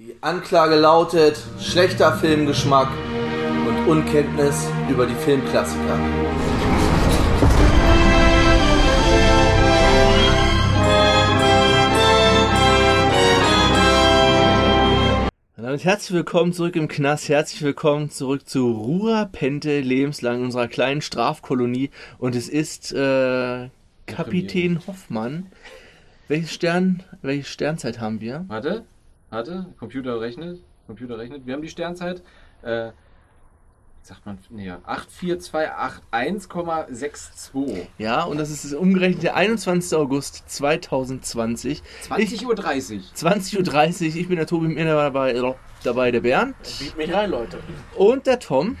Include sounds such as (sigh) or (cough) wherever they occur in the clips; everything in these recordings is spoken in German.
Die Anklage lautet schlechter Filmgeschmack und Unkenntnis über die Filmklassiker. Und damit herzlich willkommen zurück im Knast, herzlich willkommen zurück zu Rura Pente lebenslang unserer kleinen Strafkolonie und es ist äh, Kapitän Hoffmann. Welches Stern, welche Sternzeit haben wir? Warte, warte, Computer rechnet, Computer rechnet. Wir haben die Sternzeit, äh, sagt man, nee, 84281,62. Ja, und das ist umgerechnet der 21. August 2020. 20.30 Uhr. 20.30 Uhr. Ich bin der Tobi, mit mir dabei, dabei der Bernd Biet mich rein, Leute. und der Tom.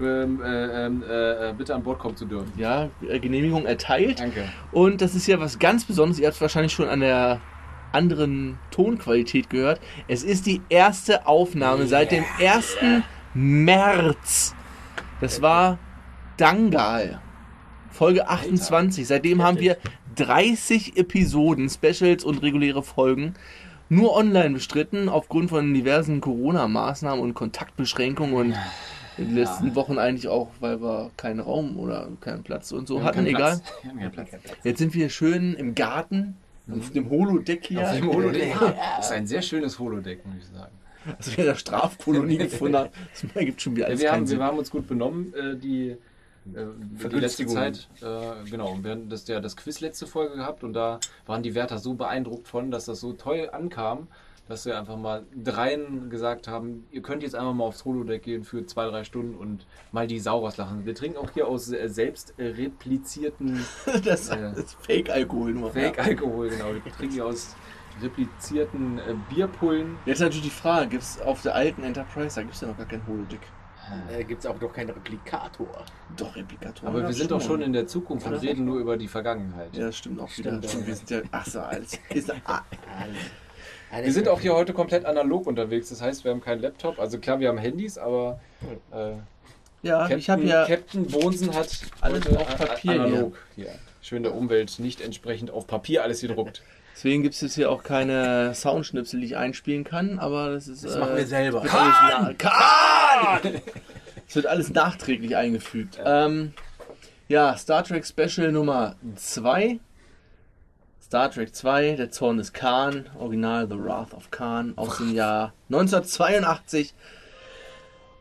Ähm, äh, ähm, äh, äh, bitte an Bord kommen zu dürfen. Ja, äh, Genehmigung erteilt. Danke. Und das ist ja was ganz Besonderes. Ihr habt es wahrscheinlich schon an der anderen Tonqualität gehört. Es ist die erste Aufnahme seit dem 1. März. Das war Dangal. Folge 28. Seitdem haben wir 30 Episoden, Specials und reguläre Folgen nur online bestritten, aufgrund von diversen Corona-Maßnahmen und Kontaktbeschränkungen und in den letzten Wochen eigentlich auch, weil wir keinen Raum oder keinen Platz und so hatten, egal. Jetzt sind wir schön im Garten, auf dem Holodeck hier. Auf dem Holodeck. Das ist ein sehr schönes Holodeck, muss ich sagen. Also wir in der Strafkolonie (laughs) gefunden haben. Das ergibt schon wieder Ja, alles wir, keinen haben, Sinn. wir haben uns gut benommen, äh, die, äh, die letzte. Zeit. Äh, genau, und wir hatten das, ja, das Quiz letzte Folge gehabt und da waren die Wärter so beeindruckt von, dass das so toll ankam, dass wir einfach mal dreien gesagt haben, ihr könnt jetzt einfach mal aufs Holodeck gehen für zwei, drei Stunden und mal die Sau rauslachen. Wir trinken auch hier aus äh, selbst (laughs) äh, replizierten Das Ja. ist Fake-Alkohol nur. Fake-Alkohol, genau. Wir trinken hier aus replizierten äh, Bierpullen. Jetzt natürlich die Frage, gibt es auf der alten Enterprise, da gibt es ja noch gar kein Holodeck. Äh, Gibt es auch noch keinen Replikator. Doch, Replikator. Aber wir sind doch schon in der Zukunft und reden nur über die Vergangenheit. Ja, das stimmt auch wieder. Stimmt, Stimmt, ja. wir sind ja... Ach so, alles. (laughs) Ist, ah, Wir sind auch hier heute komplett analog unterwegs. Das heißt, wir haben keinen Laptop. Also klar, wir haben Handys, aber äh, ja, Captain, ich habe ja... Captain Bonsen hat Alles auf Papier analog hier. Schön der Umwelt nicht entsprechend auf Papier alles gedruckt. Deswegen gibt es jetzt hier auch keine Soundschnipsel, die ich einspielen kann, aber das ist... Das machen wir selber. na- Kahn! Es wird alles nachträglich eingefügt. Ähm, ja, Star Trek Special Nummer 2. Star Trek 2, Der Zorn des Khan, Original The Wrath of Khan aus dem Jahr 1982.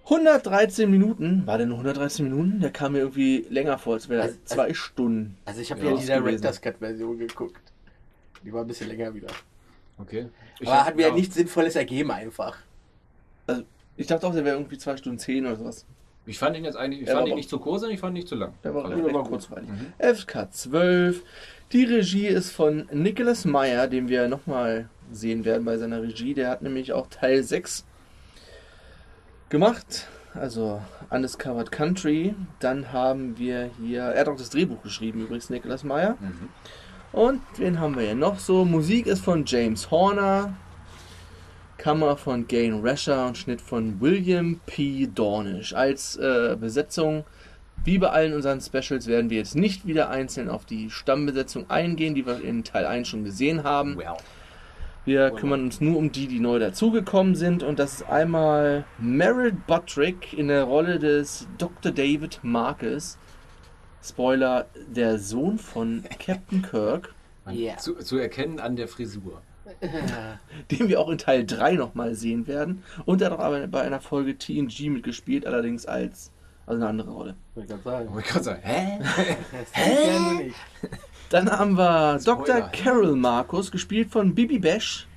113 Minuten. War der nur 113 Minuten? Der kam mir irgendwie länger vor, als wäre Also- das zwei Stunden. Also ich habe Ja, die. Director's Cut Version geguckt. Die war ein bisschen länger wieder. Okay. Aber hat mir ja, ja nichts Sinnvolles ergeben einfach. Ich dachte auch, der wäre irgendwie 2 Stunden 10 oder sowas. Ich fand ihn jetzt eigentlich, ich fand ihn nicht zu kurz und ich fand ihn nicht zu lang. Der war Also, recht war gut. kurzweilig. FK 12. Die Regie ist von Nicholas Meyer, den wir nochmal sehen werden bei seiner Regie. Der hat nämlich auch Teil 6 gemacht. Also Undiscovered Country. Dann haben wir hier, er hat auch das Drehbuch geschrieben, übrigens Nicholas Meyer. Mhm. Und wen haben wir hier noch so? Musik ist von James Horner. Kammer von Gain Rasher und Schnitt von William P. Dornish. Als äh, Besetzung, wie bei allen unseren Specials, werden wir jetzt nicht wieder einzeln auf die Stammbesetzung eingehen, die wir in Teil 1 schon gesehen haben. Well. Wir kümmern uns nur um die, die neu dazugekommen sind. Und das ist einmal Merrill Buttrick in der Rolle des Dr. David Marcus. Spoiler, der Sohn von Captain Kirk, Ja. Zu, zu erkennen an der Frisur. (laughs) den wir auch in Teil 3 nochmal sehen werden. Und er hat auch bei einer Folge TNG mitgespielt, allerdings als also eine andere Rolle. Wollte ich gerade sagen. Ich kann sagen, hä? (laughs) (laughs) Nicht. Dann haben wir Spoiler. Dr. Carol Marcus, gespielt von Bibi Bash.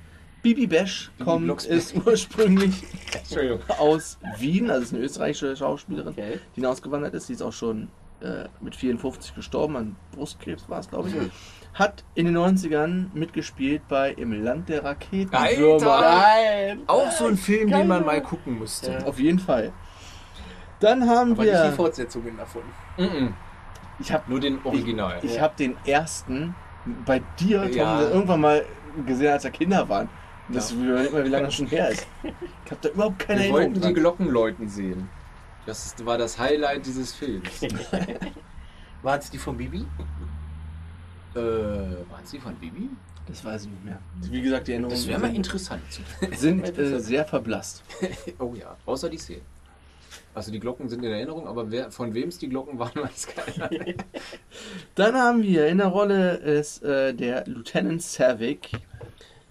Bibi Bash kommt, Blocksberg. ist ursprünglich (laughs) aus Wien, also ist eine österreichische Schauspielerin, Okay. die hinausgewandert ist. Die ist auch schon äh, mit 54 gestorben, an Brustkrebs war es, glaube ich. Hat in den 90ern mitgespielt bei Im Land der. Alter! Nein! Auch so ein Film, Geil. den man mal gucken musste. Ja. Auf jeden Fall. Dann haben Aber nicht die wir. Fortsetzungen davon. Mhm. Ich habe Nur den Original. ich Ja. hab den ersten bei dir, Tom, Ja. irgendwann mal gesehen, als wir Kinder waren. Das ich überleg mal, wie lange das schon her ist. Ich habe da überhaupt keine Wir Erinnerung wollten die. Glocken läuten sehen. Das war das Highlight dieses Films. (laughs) Waren es die von Bibi? äh, waren sie von Bibi? Das weiß ich nicht mehr. Wie gesagt, die Erinnerungen Das wäre mal sind, interessant. sind äh, sehr verblasst. (laughs) oh ja, außer die Szene. Also die Glocken sind in Erinnerung, aber wer, von wem es die Glocken waren, (laughs) weiß keiner. (laughs) Dann haben wir in der Rolle ist äh, der Lieutenant Savick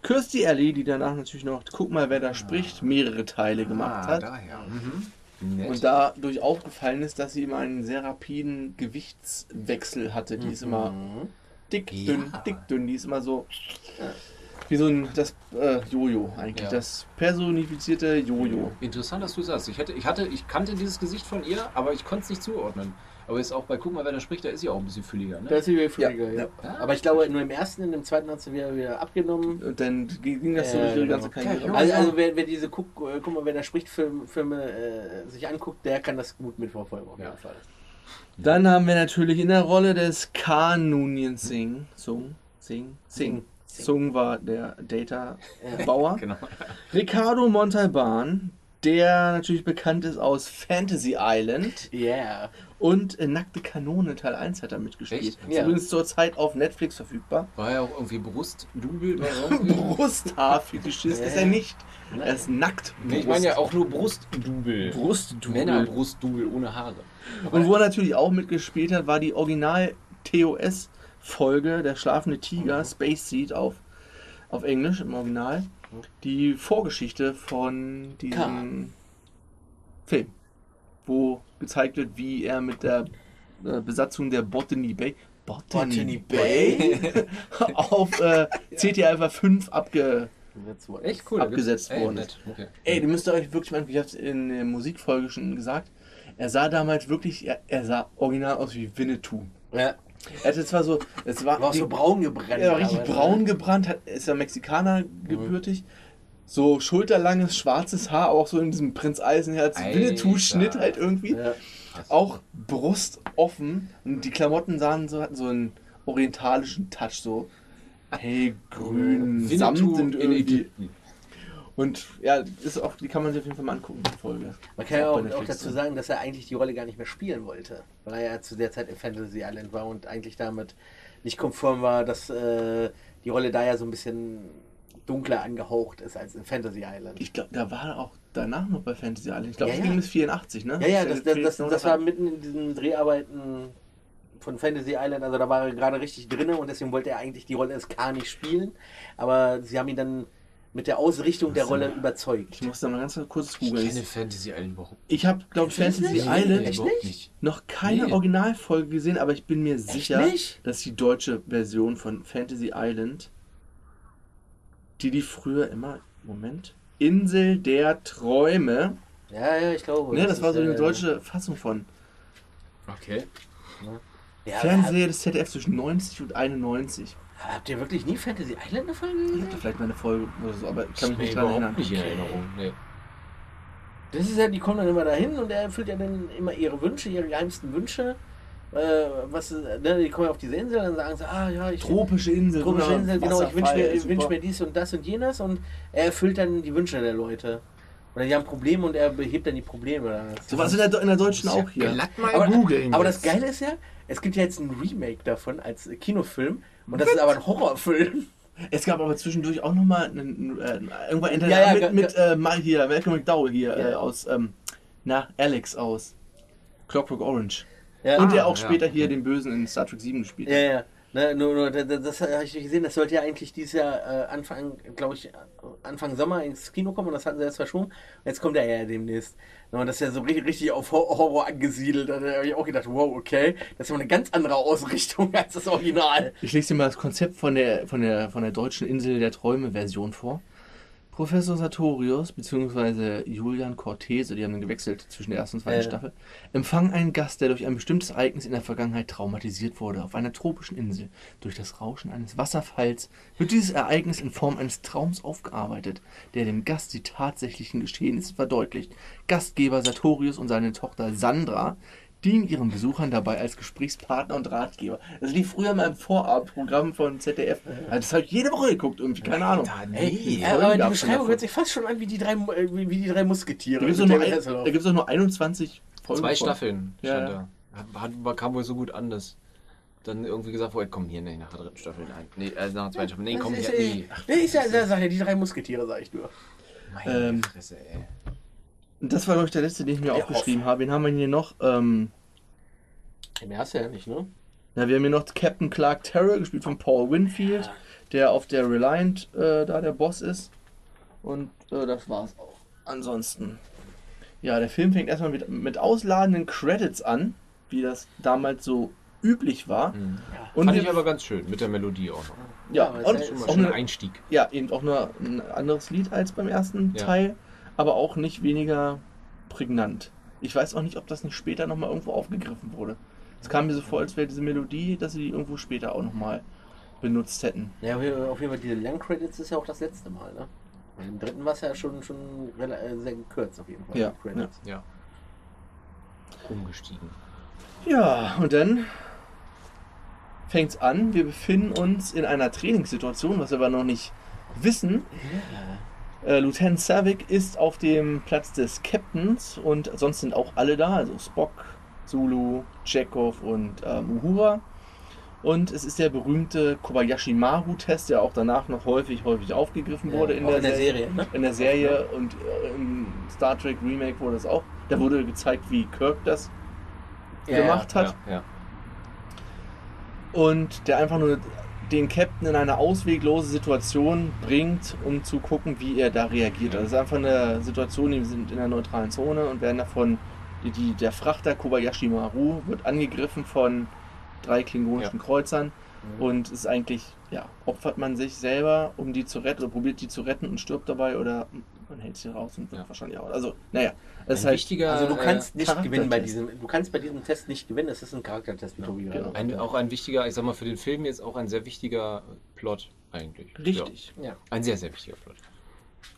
Kirstie Alley, die danach natürlich noch Guck mal, wer da spricht, mehrere Teile gemacht hat. Ah, daher. Mhm. Und dadurch aufgefallen ist, dass sie immer einen sehr rapiden Gewichtswechsel hatte. Die ist immer dick, Ja. dünn, dick, dünn. Die ist immer so wie so ein das äh, Jojo eigentlich. Ja. Das personifizierte Jojo. Interessant, dass du sagst. Ich, hätte, ich, hatte, ich kannte dieses Gesicht von ihr, aber ich konnte es nicht zuordnen. Aber ist auch bei Guck mal, wer da spricht, da ist sie auch ein bisschen fülliger. Ne? Da ist sie wieder fülliger, Ja, ja. ja. Aber ich glaube, nur im ersten, in dem zweiten hat sie wieder, wieder abgenommen. Und dann ging das so Äh, durch ihre ganze genau. Karriere. Also, also wer, wer diese guck, äh, guck mal, wer da spricht, Film, Filme äh, sich anguckt, der kann das gut mitverfolgen auf jeden Ja. Fall. Dann haben wir natürlich in der Rolle des Khan Noonien Singh, Sung, Sing, Sing. Sung war der Data-Bauer. (laughs) Genau. Ricardo Montalban, der natürlich bekannt ist aus Fantasy Island Yeah. und äh, Nackte Kanone Teil 1 hat er mitgespielt. Echt? Ist Ja. übrigens zurzeit auf Netflix verfügbar. War ja auch irgendwie Brustdubel. (laughs) Brusthaarfetischist ist er nicht. Er ist nackt. Nee, ich meine ja auch nur Brustdubel. Brustdubel. Männerbrustdubel ohne Haare. Und wo er natürlich auch mitgespielt hat, war die Original TOS-Folge Der schlafende Tiger, Space Seed auf, auf Englisch im Original. Die Vorgeschichte von diesem Khan. Film, wo gezeigt wird, wie er mit der äh, Besatzung der Botany Bay, Botany Bay? (laughs) auf äh, CT Alpha 5 abge. Echt cool. Abgesetzt Ey, worden nett. Okay. Ey, du müsst euch wirklich mal, ich hab's in der Musikfolge schon gesagt, er sah damals wirklich, er, er sah original aus wie Winnetou. Ja. Er hatte zwar so, es war, War so braun gebrannt. er war richtig ne? braun gebrannt, hat, ist ja Mexikaner gebürtig. So schulterlanges, schwarzes Haar, auch so in diesem Prinz Eisenherz. Winnetou-Schnitt halt irgendwie. Ja. Auch Brust offen und die Klamotten sahen so, hatten so einen orientalischen Touch, so hellgrün, samtend in irgendwie. Ägypten. Und ja, ist auch, die kann man sich auf jeden Fall mal angucken, die Folge. Man kann ja Auch auch, auch dazu sagen, dass er eigentlich die Rolle gar nicht mehr spielen wollte. Weil er ja zu der Zeit in Fantasy Island war und eigentlich damit nicht konform war, dass äh, die Rolle da ja so ein bisschen dunkler angehaucht ist als in Fantasy Island. Ich glaube, da war er auch danach noch bei Fantasy Island. Ich glaube, Ja, es ja. ging bis 84, ne? Ja, ja, das, das, das, das war mitten in diesen Dreharbeiten von Fantasy Island, also da war er gerade richtig drin und deswegen wollte er eigentlich die Rolle des K nicht spielen, aber sie haben ihn dann mit der Ausrichtung der. Rolle überzeugt. Ich muss da mal ganz kurz Ich googeln. kenne Ich, Fantasy Island überhaupt ich habe, glaube ich, das Fantasy nicht? Island Nee, Echt überhaupt nicht? noch keine Nee. Originalfolge gesehen, aber ich bin mir sicher, nicht? dass die deutsche Version von Fantasy Island, die die früher immer, Moment, Insel der Träume, Ja, ja, ich glaube. ne, das war so eine äh, deutsche Fassung von Okay. Ja, Fernsehserie des ZDF zwischen 90 und 91. aber Habt ihr wirklich nie Fantasy Island eine Folge Ich gesehen? hatte vielleicht mal eine Folge oder so, aber ich kann mich Nee, nicht dran erinnern. nicht in Erinnerung. Nee. Das ist ja, die kommen dann immer dahin und er erfüllt ja dann immer ihre Wünsche, ihre geheimsten Wünsche. Äh, was, ne, die kommen auf diese Insel und dann sagen sie, ah ja, ich Tropische Insel, Tropische Insel, genau, ich wünsche mir, ich wünsch mir dies und das und jenes und er erfüllt dann die Wünsche der Leute. Oder die haben Probleme und er behebt dann die Probleme. Oder So was in der, in der deutschen auch hier. Glatt mal aber, googeln. aber jetzt. das Geile ist ja, es gibt ja jetzt ein Remake davon als Kinofilm und das ist aber ein Horrorfilm. (laughs) Es gab aber zwischendurch auch nochmal einen, äh, irgendwann Ja, ja, mit, mit äh, mal hier, Malcolm McDowell hier Ja. äh, aus, ähm, na, Alex aus Clockwork Orange. Ja. Und der Ah, auch ja, später hier den Bösen in Star Trek 7 gespielt Ja, hat. ja. Ne, nur, nur, das, das habe ich nicht gesehen, das sollte ja eigentlich dieses Jahr äh, Anfang, glaube ich, Anfang Sommer ins Kino kommen und das hatten sie jetzt verschoben. Und jetzt kommt er ja demnächst. Und das ist ja so richtig, richtig auf Hor- Horror angesiedelt. Da habe ich auch gedacht, wow, okay, das ist ja eine ganz andere Ausrichtung (laughs) als das Original. Ich lese dir mal das Konzept von der, von der, von der deutschen Insel der Träume-Version vor. Professor Sartorius bzw. Julian Cortese, die haben dann gewechselt zwischen der ersten und zweiten Äh. Staffel, empfangen einen Gast, der durch ein bestimmtes Ereignis in der Vergangenheit traumatisiert wurde. Auf einer tropischen Insel. Durch das Rauschen eines Wasserfalls wird dieses Ereignis in Form eines Traums aufgearbeitet, der dem Gast die tatsächlichen Geschehnisse verdeutlicht. Gastgeber Sartorius und seine Tochter Sandra dienen ihren Besuchern dabei als Gesprächspartner und Ratgeber. Das lief früher mal im Vorabendprogramm von ZDF. Also das habe ich jede Woche geguckt, irgendwie, keine Ahnung. Ey, nee. ja, aber die Beschreibung hört sich fast schon an wie die drei, äh, wie, wie die drei Musketiere. Da gibt es mit doch, nur David ein- Hasselhoff. da gibt's doch nur 21 Folgen. Zwei. Staffeln Ja, stand ja. da. Hat, hat, kam wohl so gut an, das. dann irgendwie gesagt wurde, komm hier, nee, nach der dritten Staffel, nein. Nee, also nach der zweiten Staffel, nee, komm hier, nee. äh, nee, ist ja, da sag ja, die drei Musketiere, sag ich nur. Meine Ähm, Fresse, ey. Das war, glaube ich, der letzte, den ich mir Der aufgeschrieben habe. Wen haben wir hier noch? Ähm, Mehr hast du ja nicht, ne? ja, wir haben hier noch Captain Clark Terrell, gespielt von Paul Winfield, der auf der Reliant äh, da der Boss ist. Und äh, das war's auch. Ansonsten. Ja, der Film fängt erstmal mit, mit ausladenden Credits an, wie das damals so üblich war. Mhm. Und Fand ich aber ganz schön, mit der Melodie auch noch. ja, Ja, und auch schön eine, Einstieg. ja, eben auch nur ein anderes Lied als beim ersten Ja. Teil, aber auch nicht weniger prägnant. Ich weiß auch nicht, ob das nicht später nochmal irgendwo aufgegriffen wurde. Es kam mir so vor, als wäre diese Melodie, dass sie die irgendwo später auch nochmal benutzt hätten. Ja, auf jeden Fall- diese Lang-Credits ist ja auch das letzte Mal, ne? Im dritten war es ja schon, schon äh, sehr gekürzt, auf jeden Fall. Ja, Credits. Ja. Umgestiegen. Ja, und dann fängt's an. Wir befinden uns in einer Trainingssituation, was wir aber noch nicht wissen. Äh, Lieutenant Savick ist auf dem Platz des Captains und sonst sind auch alle da, also Spock, Zulu, Chekhov und ähm, Uhura. Und es ist der berühmte Kobayashi Maru-Test, der auch danach noch häufig, häufig aufgegriffen Ja, wurde in, auch der, in der Serie. Serie, ne? In der Serie und äh, im Star Trek Remake wurde das auch. Da wurde gezeigt, wie Kirk das Ja, gemacht hat. Ja, ja. und der einfach nur den Captain in eine ausweglose Situation bringt, um zu gucken, wie er da reagiert. Also es ist einfach eine Situation, die sind in der neutralen Zone und werden davon, die, der Frachter Kobayashi Maru wird angegriffen von drei klingonischen Kreuzern Mhm. und es ist eigentlich, ja, opfert man sich selber, um die zu retten oder probiert die zu retten und stirbt dabei oder man hält sie raus und wird Ja. wahrscheinlich auch. Also, naja, es ist halt wichtiger, Also du kannst nicht Charaktertest. gewinnen bei diesem, du kannst bei diesem Test nicht gewinnen, es ist ein Charaktertest, wie Tobi genau. ein, auch ein wichtiger, ich sag mal, für den Film jetzt auch ein sehr wichtiger Plot eigentlich. richtig. Ja. Ja. Ein sehr, sehr wichtiger Plot.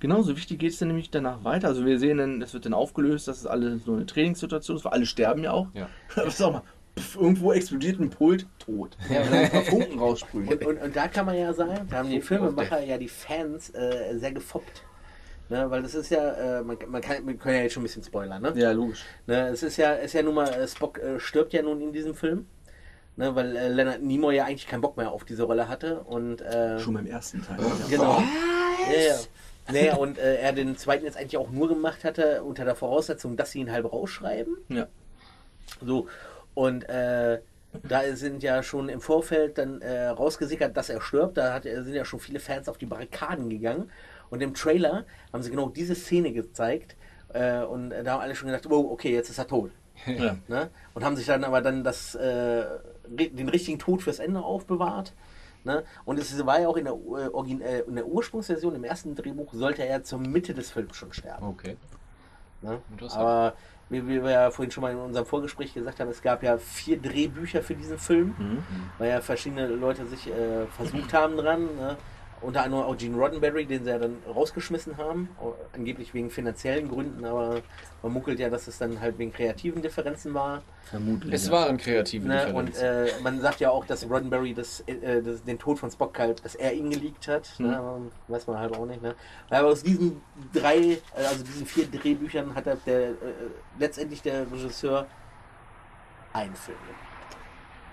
Genauso wichtig geht es dann nämlich danach weiter. Also wir sehen dann, es wird dann aufgelöst, das ist alles nur eine Trainingssituation, ist, weil alle sterben ja auch. Ja. (laughs) Das auch mal, pff, irgendwo explodiert ein Pult, tot. Ja, und dann (laughs) ein paar Funken raussprühen. Und, und, und da kann man ja sagen, da haben die Filmemacher ja die Fans äh, sehr gefoppt. Ne, weil das ist ja, äh, man, man, kann, wir können ja jetzt schon ein bisschen spoilern, ne? Ja, logisch. Ne, es ist ja, ist ja nun mal, äh, Spock äh, stirbt ja nun in diesem Film. Ne, weil äh, Leonard Nimoy ja eigentlich keinen Bock mehr auf diese Rolle hatte. Und, äh, Schon beim ersten Teil. Genau. Ja, ja. Naja, und äh, er den zweiten jetzt eigentlich auch nur gemacht hatte, unter der Voraussetzung, dass sie ihn halb rausschreiben. Ja. So, und äh, da sind ja schon im Vorfeld dann äh, rausgesickert, dass er stirbt. Da hat, sind ja schon viele Fans auf die Barrikaden gegangen. Und im Trailer haben sie genau diese Szene gezeigt. Äh, und da haben alle schon gedacht, wow, okay, jetzt ist er tot. ja. Ne? Und haben sich dann aber dann das, äh, den richtigen Tod fürs Ende aufbewahrt. Ne? Und es war ja auch in der, äh, äh, in der Ursprungsversion, im ersten Drehbuch, sollte er zur Mitte des Films schon sterben. Okay. Ne? Interessant. Aber wie, wie wir ja vorhin schon mal in unserem Vorgespräch gesagt haben, es gab ja vier Drehbücher für diesen Film, Mhm. weil ja verschiedene Leute sich äh, versucht haben dran. Ne? Unter anderem auch Gene Roddenberry, den sie ja dann rausgeschmissen haben, angeblich wegen finanziellen Gründen, aber man munkelt ja, dass es dann halt wegen kreativen Differenzen war. Vermutlich. Es ja. waren kreative Ne? Und Differenzen. äh, man sagt ja auch, dass Roddenberry das, äh, das, den Tod von Spock halt, dass er ihn geleakt hat. Mhm. Ne? Aber Weiß man halt auch nicht. Ne? Aber aus diesen drei, äh, also diesen vier Drehbüchern hat er der, äh, letztendlich der Regisseur einen Film gemacht.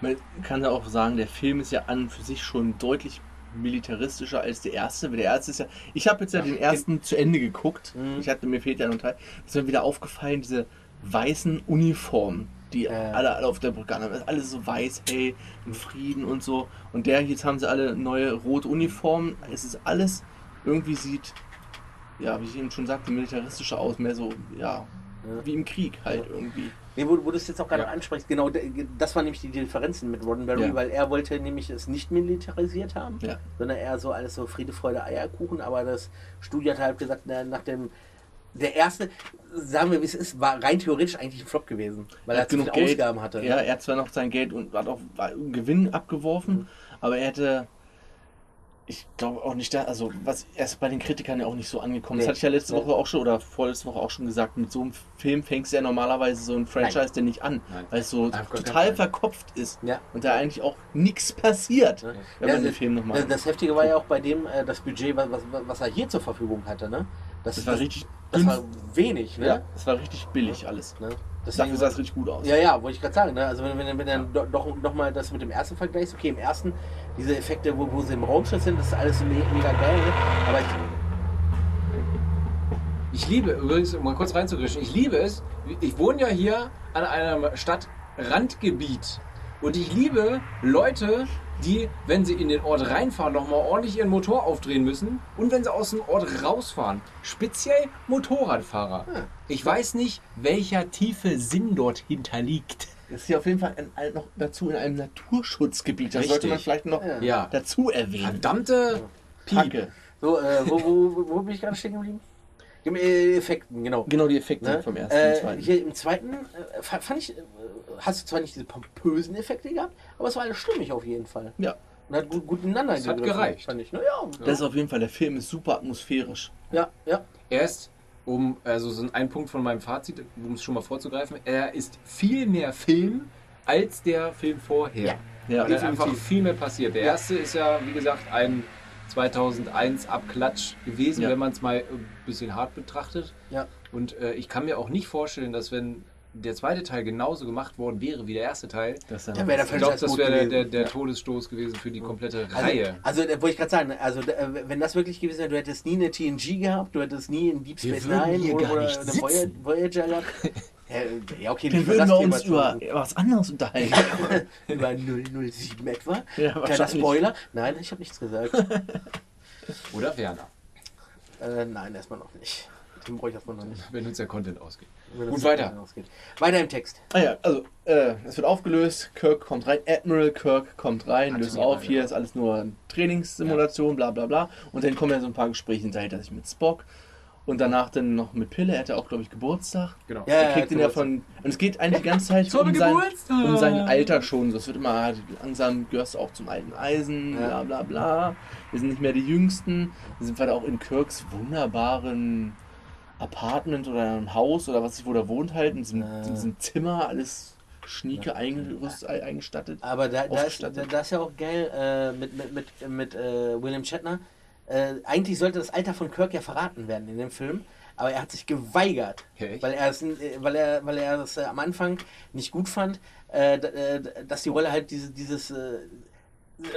Man kann ja auch sagen, der Film ist ja an und für sich schon deutlich militaristischer als der erste. Weil Der erste ist ja. Ich habe jetzt ja, den ersten zu Ende geguckt. Mhm. Ich hatte mir fehlt ja noch ein Teil. Es ist mir wieder aufgefallen, diese weißen Uniformen, die Ja. alle, alle auf der Brücke haben. Alles so weiß, hey, in Frieden und so. Und der jetzt haben sie alle neue rote Uniformen. Es ist alles irgendwie sieht, ja, wie ich eben schon sagte, militaristischer aus. Mehr so, ja, Ja. wie im Krieg halt irgendwie. Nee, wo, wo du es jetzt auch gerade Ja. ansprichst, genau, das waren nämlich die Differenzen mit Roddenberry, Ja. weil er wollte nämlich es nicht militarisiert haben, Ja. sondern eher so alles so Friede, Freude, Eierkuchen, aber das Studio hat halt gesagt, na, nach dem, der erste, sagen wir wie es ist, war rein theoretisch eigentlich ein Flop gewesen, weil er, viele genug Geld. Ausgaben hatte. Ja, er hat zwar noch sein Geld und hat auch Gewinn abgeworfen, Mhm. aber er hätte. Ich glaube auch nicht da, also was erst bei den Kritikern ja auch nicht so angekommen. Das Nee. hatte ich ja letzte Nee. Woche auch schon oder vorletzte Woche auch schon gesagt. Mit so einem Film fängst du ja normalerweise so ein Franchise denn nicht an, Nein. weil es so keinen total verkopft ist Ja. und da eigentlich auch nichts passiert, Ja. wenn Ja, man den das- Film nochmal. Das, das Heftige war ja auch bei dem, äh, das Budget, was, was, was er hier zur Verfügung hatte, ne? Das, Das war richtig das war wenig, ne? Ja, das war richtig billig alles. ne? Dafür sah es richtig gut aus. Ja, ja, wollte ich gerade sagen. Ne? Also wenn, wenn, wenn dann do- doch nochmal das mit dem ersten vergleichst, okay, im ersten, diese Effekte, wo, wo sie im Raumschiff sind, das ist alles me mega geil. Ne? Aber ich, Ich liebe, übrigens, um mal kurz reinzugrischen, ich liebe es, ich wohne ja hier an einem Stadtrandgebiet und ich liebe Leute, die, wenn sie in den Ort reinfahren, nochmal ordentlich ihren Motor aufdrehen müssen und wenn sie aus dem Ort rausfahren. Speziell Motorradfahrer. Ich weiß nicht, welcher tiefe Sinn dort hinterliegt. Das ist hier auf jeden Fall ein, ein, noch dazu in einem Naturschutzgebiet. Das sollte man Richtig. vielleicht noch Ja. Dazu erwähnen. verdammte. Hacke. so, äh, wo, wo, wo, wo bin ich gerade stehen geblieben? Im Effekten, genau. Genau die Effekte Ne? vom ersten und äh, zweiten. Hier im zweiten äh, fa- fand ich, äh, hast du zwar nicht diese pompösen Effekte gehabt, aber es war alles stimmig auf jeden Fall. Ja, Und hat gut, gut ineinander Das hat gereicht. Fand ich. Na, ja, das ist auf jeden Fall, der Film ist super atmosphärisch. ja, ja. Er ist, um, also so ein Punkt von meinem Fazit, um es schon mal vorzugreifen, er ist viel mehr Film als der Film vorher. Ja. Ja, Weil da einfach definitiv. viel mehr passiert. Der erste ist ja, wie gesagt, ein 2001 Abklatsch gewesen, Ja. wenn man es mal ein bisschen hart betrachtet. ja. Und äh, ich kann mir auch nicht vorstellen, dass wenn der zweite Teil genauso gemacht worden wäre wie der erste Teil, Das Ja, wäre der ich glaube, das wäre der, der, der Ja. Todesstoß gewesen für die komplette Also, Reihe. also da wollte ich gerade sagen, also äh, wenn das wirklich gewesen wäre, du hättest nie eine TNG gehabt, du hättest nie einen Deep Space Nine oder, oder eine Voyager gehabt. (laughs) ja, ja, okay, Dann würden das wir uns über was anderes unterhalten. (laughs) über 007 etwa. (laughs) Ja, Kleiner. Spoiler. Nein, ich habe nichts gesagt. (laughs) Oder Werner, äh, nein, erstmal noch nicht. Den brauche ich erstmal noch nicht. wenn uns der Content ausgeht. Wenn Gut, weiter. Ausgeht. Weiter im Text. Ah ja, also äh, es wird aufgelöst, Kirk kommt rein, Admiral Kirk kommt rein, löst auf, hier ja. ist alles nur eine Trainingssimulation, bla bla bla. Und dann kommen ja so ein paar Gespräche hinterher sich mit Spock und danach dann noch mit Pille, er hat ja auch, glaube ich, Geburtstag. Genau. Ja, Er kriegt ja, ihn ja von. Und es geht eigentlich die ganze Zeit um sein, um sein Alter schon. So, es wird immer, langsam gehörst du auch zum alten Eisen, bla Ja. bla bla. Wir sind nicht mehr die Jüngsten. Wir sind weiter auch in Kirks wunderbaren Apartment oder einem Haus oder was ich wo der wohnt halt, in diesem, in diesem Zimmer, alles schnieke eingestattet. Aber da, da, ist, da, Ausgestattet. da ist ja auch geil äh, mit, mit, mit, mit äh, William Shatner. Äh, eigentlich sollte das Alter von Kirk ja verraten werden in dem Film, aber er hat sich geweigert, echt? weil er es, äh, weil er, weil er das äh, am Anfang nicht gut fand, äh, dass die Rolle halt diese, dieses,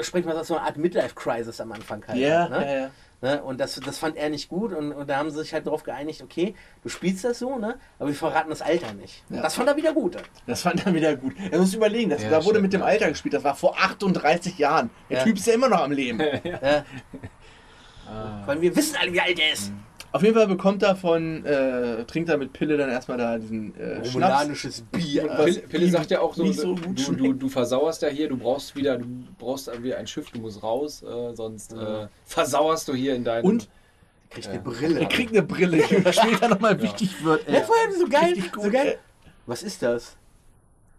sprechen wir so eine Art Midlife-Crisis am Anfang halt. Hat, ne? ja, ja. Ne? Und das, das fand er nicht gut und, und da haben sie sich halt darauf geeinigt, okay, du spielst das so, ne? aber wir verraten das Alter nicht. Ja. Das fand er wieder gut. Das fand er wieder gut. Er muss überlegen, das, Ja, da wurde stimmt, mit dem. Alter gespielt, das war vor 38 Jahren. Der Ja. Typ ist ja immer noch am Leben. (laughs) Ah. Weil wir wissen alle, wie alt er ist. Auf jeden Fall bekommt er von, äh, trinkt er mit Pille dann erstmal da diesen äh, Schnaps. Romulanisches Bier. Pille, Pille sagt ja auch so, nicht so du, gut du, du versauerst ja hier, du brauchst wieder, du brauchst wieder ein Schiff, du musst raus, äh, sonst äh, versauerst du hier in deinem... Und Kriegt Ja. eine Brille. er kriegt eine Brille, die (laughs) später nochmal wichtig wird. Ja, vor allem so geil. So geil. Was ist das?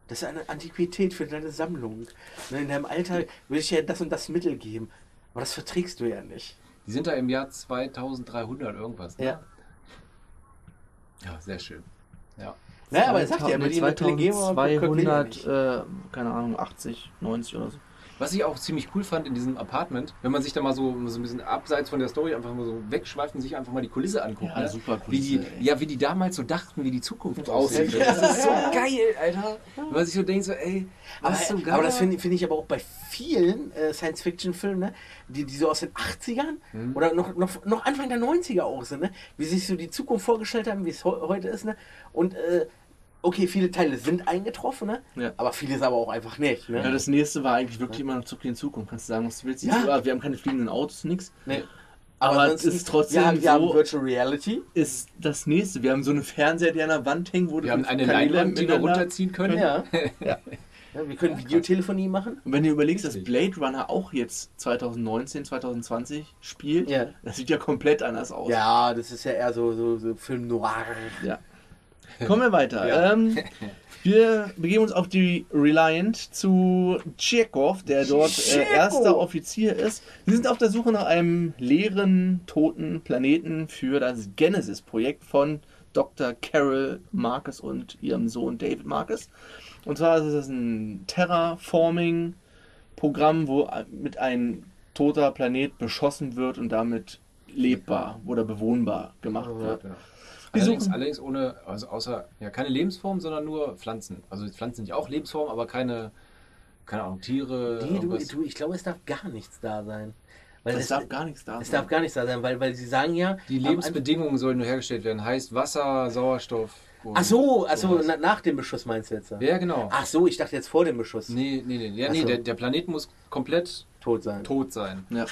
Das ist eine Antiquität für deine Sammlung. In deinem Alter würde ich ja das und das Mittel geben. Aber das verträgst du ja nicht. Die sind da im Jahr 2300 irgendwas. Ne? Ja. Ja, sehr schön. Ja. Naja, aber er sagt ja, mit ihm eine Pille geben, aber Kirk will ja 2200, nicht. äh, keine Ahnung, 80, 90 oder so. Was ich auch ziemlich cool fand in diesem Apartment, wenn man sich da mal so, so ein bisschen abseits von der Story einfach mal so wegschweift und sich einfach mal die Kulisse anguckt. Ja, ne? super wie die, Kulisse. Ja, wie die damals so dachten, wie die Zukunft aussieht. aussieht. Das ist so geil, Alter. Wenn man sich so denkt, so, ey, Aber, was ist so geil. aber das finde finde ich aber auch bei vielen äh, Science-Fiction-Filmen, ne, die, die so aus den 80ern Mhm. oder noch, noch, noch Anfang der 90er auch sind, ne, wie sie sich so die Zukunft vorgestellt haben, wie es heu- heute ist. Ne, und äh, okay, viele Teile sind eingetroffen, ne, Ja. aber vieles aber auch einfach nicht. Ne. Ja, das nächste war eigentlich wirklich immer noch zurück in die Zukunft. Kannst du sagen, was du willst. Ja. Ja. Wir haben keine fliegenden Autos, nix. Nee. Aber es ansonsten- ist trotzdem ja, wir haben so- Virtual Reality. Ist das nächste. Wir haben so einen Fernseher, der an der Wand hängt, wo du wir haben eine Leinwand, die wir runterziehen können. Ja. Ja. ja. Wir können Videotelefonie machen. Und wenn du überlegst, dass. Blade Runner auch jetzt 2019, 2020 spielt, Ja. das sieht ja komplett anders aus. Ja, das ist ja eher so, so, so Film noir. Ja. Kommen wir weiter. Ja. Ähm, wir begeben uns auf die Reliant zu Tschechow, der dort äh, erster Offizier ist. Sie sind auf der Suche nach einem leeren, toten Planeten für das Genesis-Projekt von Dr. Carol Marcus und ihrem Sohn David Marcus. Und zwar ist es ein Terraforming-Programm, wo mit ein toter Planet beschossen wird und damit lebbar oder bewohnbar gemacht wird. Ja. Allerdings, allerdings ohne, also außer, ja, keine Lebensform, sondern nur Pflanzen. Also Pflanzen sind ja auch Lebensform, aber keine, keine Ahnung, Tiere. Nee, du, du, ich glaube, es darf gar nichts da sein. Weil Es es, darf gar nichts da es sein. darf gar nichts da sein, weil, weil sie sagen ja. Die Lebensbedingungen sollen nur hergestellt werden. Heißt Wasser, Sauerstoff. Ach so, ach so sowas. na, nach dem Beschuss meinst du jetzt? Ja, genau. Ach so, ich dachte jetzt vor dem Beschuss Nee, nee, nee. Ja, nee so. der, der Planet muss komplett tot sein. tot sein. Ja.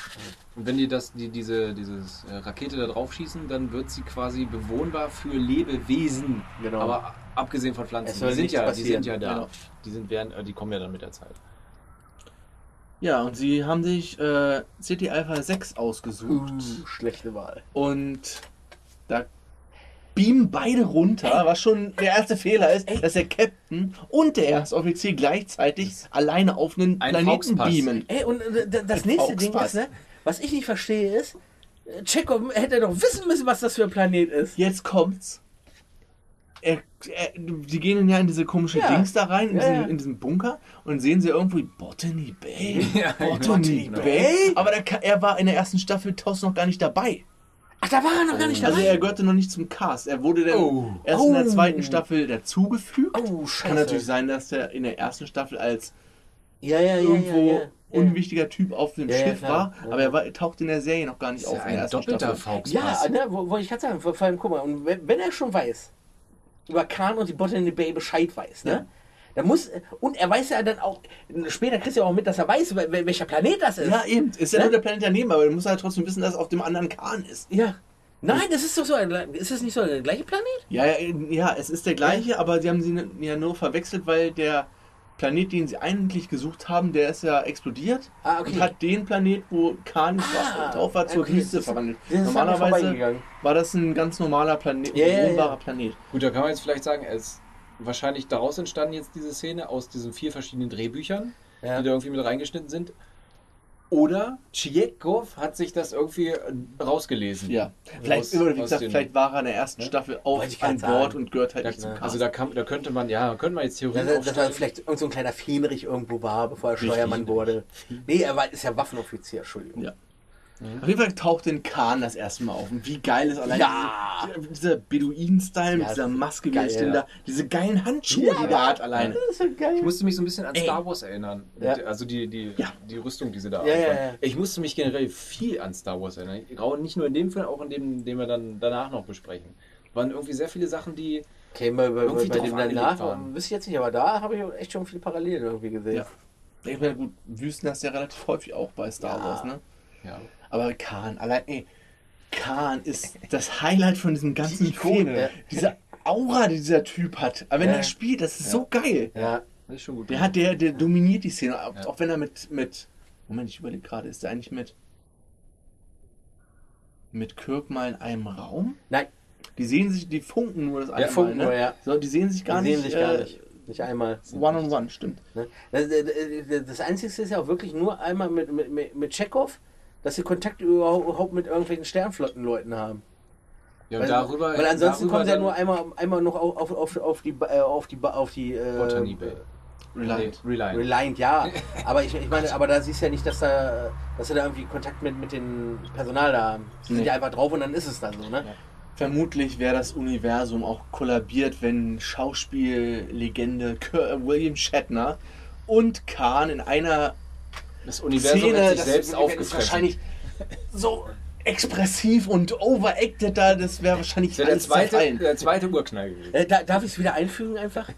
Und wenn die das, die, diese dieses, äh, Rakete da drauf schießen, dann wird sie quasi bewohnbar für Lebewesen. Genau. Aber abgesehen von Es Pflanzen. Die sind, ja, die sind ja da. Genau. Die, sind, äh, die kommen ja dann mit der Zeit. ja, und sie haben sich äh, City Alpha 6 ausgesucht. Uh, schlechte Wahl. Und da beamen beide runter, was schon der erste Fehler ist, dass der Captain und der erste Offizier gleichzeitig alleine auf einen Ein Planeten Fauxpass. beamen. Ey, und äh, das nächste Ding Fauxpass. ist, ne, was ich nicht verstehe ist, äh, Chekhov hätte doch wissen müssen, was das für ein Planet ist. Jetzt kommt's. Er, er, die gehen ja in diese komische Ja. Dings da rein, in, Ja, diesen, ja. in diesen Bunker und sehen sie irgendwie Botany Bay. (laughs) Ja, Botany genau. Bay. Aber der, Ka- er war in der ersten Staffel Taus noch gar nicht dabei. Ach, da war er noch gar nicht Also dabei. er gehörte noch nicht zum Cast. Er wurde dann Oh. erst in der Oh. zweiten Staffel dazugefügt. Oh, scheiße. Kann natürlich sein, dass er in der ersten Staffel als ja, ja, irgendwo ja, ja, ja. unwichtiger Typ auf dem Schiff war, aber er war, taucht in der Serie noch gar nicht Das auf ist ja in der ein ersten doppelter Staffel. Fauxpass. Ja, ne, wo- wollte ich gerade sagen, vor vor allem, guck mal, und wenn, wenn er schon weiß, über Khan und die Botany Bay Bescheid weiß, ne? Ja. Da muss, und er weiß ja dann auch, später kriegst du ja auch mit, dass er weiß, wel- wel- welcher Planet das ist. Ja, eben. Ist ja Ne? nur der Planet daneben, aber du musst halt trotzdem wissen, dass es auf dem anderen Kahn ist. Ja. Nein, das ist doch so ein, ist das nicht so der gleiche Planet? Ja, ja, ja, es ist der gleiche, aber sie haben sie ja nur verwechselt, weil der Planet, den sie eigentlich gesucht haben, der ist ja explodiert Ah, okay. und hat den Planet, wo Khan Ah, drauf war, zur okay, Wüste verwandelt. Normalerweise war das ein ganz normaler Planet, Ja, ja, ja. bewohnbarer Planet. Gut, da kann man jetzt vielleicht sagen, es ist wahrscheinlich daraus entstanden jetzt diese Szene aus diesen vier verschiedenen Drehbüchern, Ja. die da irgendwie mit reingeschnitten sind. Oder Tschekov hat sich das irgendwie äh, rausgelesen. Ja, vielleicht, Aus- oder wie gesagt, den- vielleicht war er in der ersten Staffel auch an Bord und gehört halt Da, nicht zum Cast. also da, kann, da könnte man, ja, könnte man jetzt Dass er, dass er vielleicht irgend so ein kleiner Fähnrich irgendwo war, bevor er Steuermann wurde. Nee, er war, ist ja Waffenoffizier, Entschuldigung. Ja. Auf jeden Fall taucht den Kahn das erste Mal auf. Und wie geil ist allein Ja. diese, dieser Beduinen-Style mit Ja, dieser Maske, wie geil, den ja. da, diese geilen Handschuhe, die der hat alleine. Das ist so geil. Ich musste mich so ein bisschen an Ey. Star Wars erinnern. Ja. Also die, die, Ja. die Rüstung, die sie da Ja, ja, ja. Ich musste mich generell viel an Star Wars erinnern. Nicht nur in dem Film, auch in dem, den wir dann danach noch besprechen. Waren irgendwie sehr viele Sachen, die. Okay, bei, bei, Irgendwie bei dem danach, wüsste ich jetzt nicht, aber da habe ich echt schon viele Parallelen irgendwie gesehen. Ja. Ich meine, gut, Wüsten hast du ja relativ häufig auch bei Star Ja. Wars, ne? Ja. Aber Khan, allein, ey, Khan ist das Highlight von diesem ganzen Die Ikone, Film. ja. Diese Aura, die dieser Typ hat. Aber wenn Ja. er spielt, das ist so geil. Ja. Das ist schon gut. Der hat, der, der dominiert die Szene, auch, Ja. auch wenn er mit, mit, Moment, ich überlege gerade, ist der eigentlich mit, mit Kirk mal in einem Raum? Nein, Die sehen sich, die funken nur das eine funken Mal, nur, ne? ja. So, die sehen sich gar die nicht. sehen sich gar äh, nicht. Nicht einmal. One on one, stimmt. Ne? Das, das, das Einzige ist ja auch wirklich nur einmal mit, mit, mit, mit Chekhov, dass sie Kontakt überhaupt mit irgendwelchen Sternflottenleuten haben. Ja, Weil, und darüber, weil ansonsten darüber kommen sie ja nur einmal, einmal noch auf, auf, auf, auf die äh, auf die auf die äh, Botany Bay. Reliant. Reliant. Reliant, ja. (laughs) Aber ich, ich meine, aber da siehst du ja nicht, dass da, dass sie da irgendwie Kontakt mit, mit dem Personal da haben. Sie sind Nee. ja einfach drauf und dann ist es dann so, ne? Ja. Vermutlich wäre das Universum auch kollabiert, wenn Schauspiellegende William Shatner und Khan in einer Das Universum Szene, hat sich das selbst ist aufgefressen. wahrscheinlich so expressiv und overacted da, das wäre wahrscheinlich Das wäre der zweite, zerfallen. der zweite Urknall gewesen. Äh, da, darf ich es wieder einfügen einfach?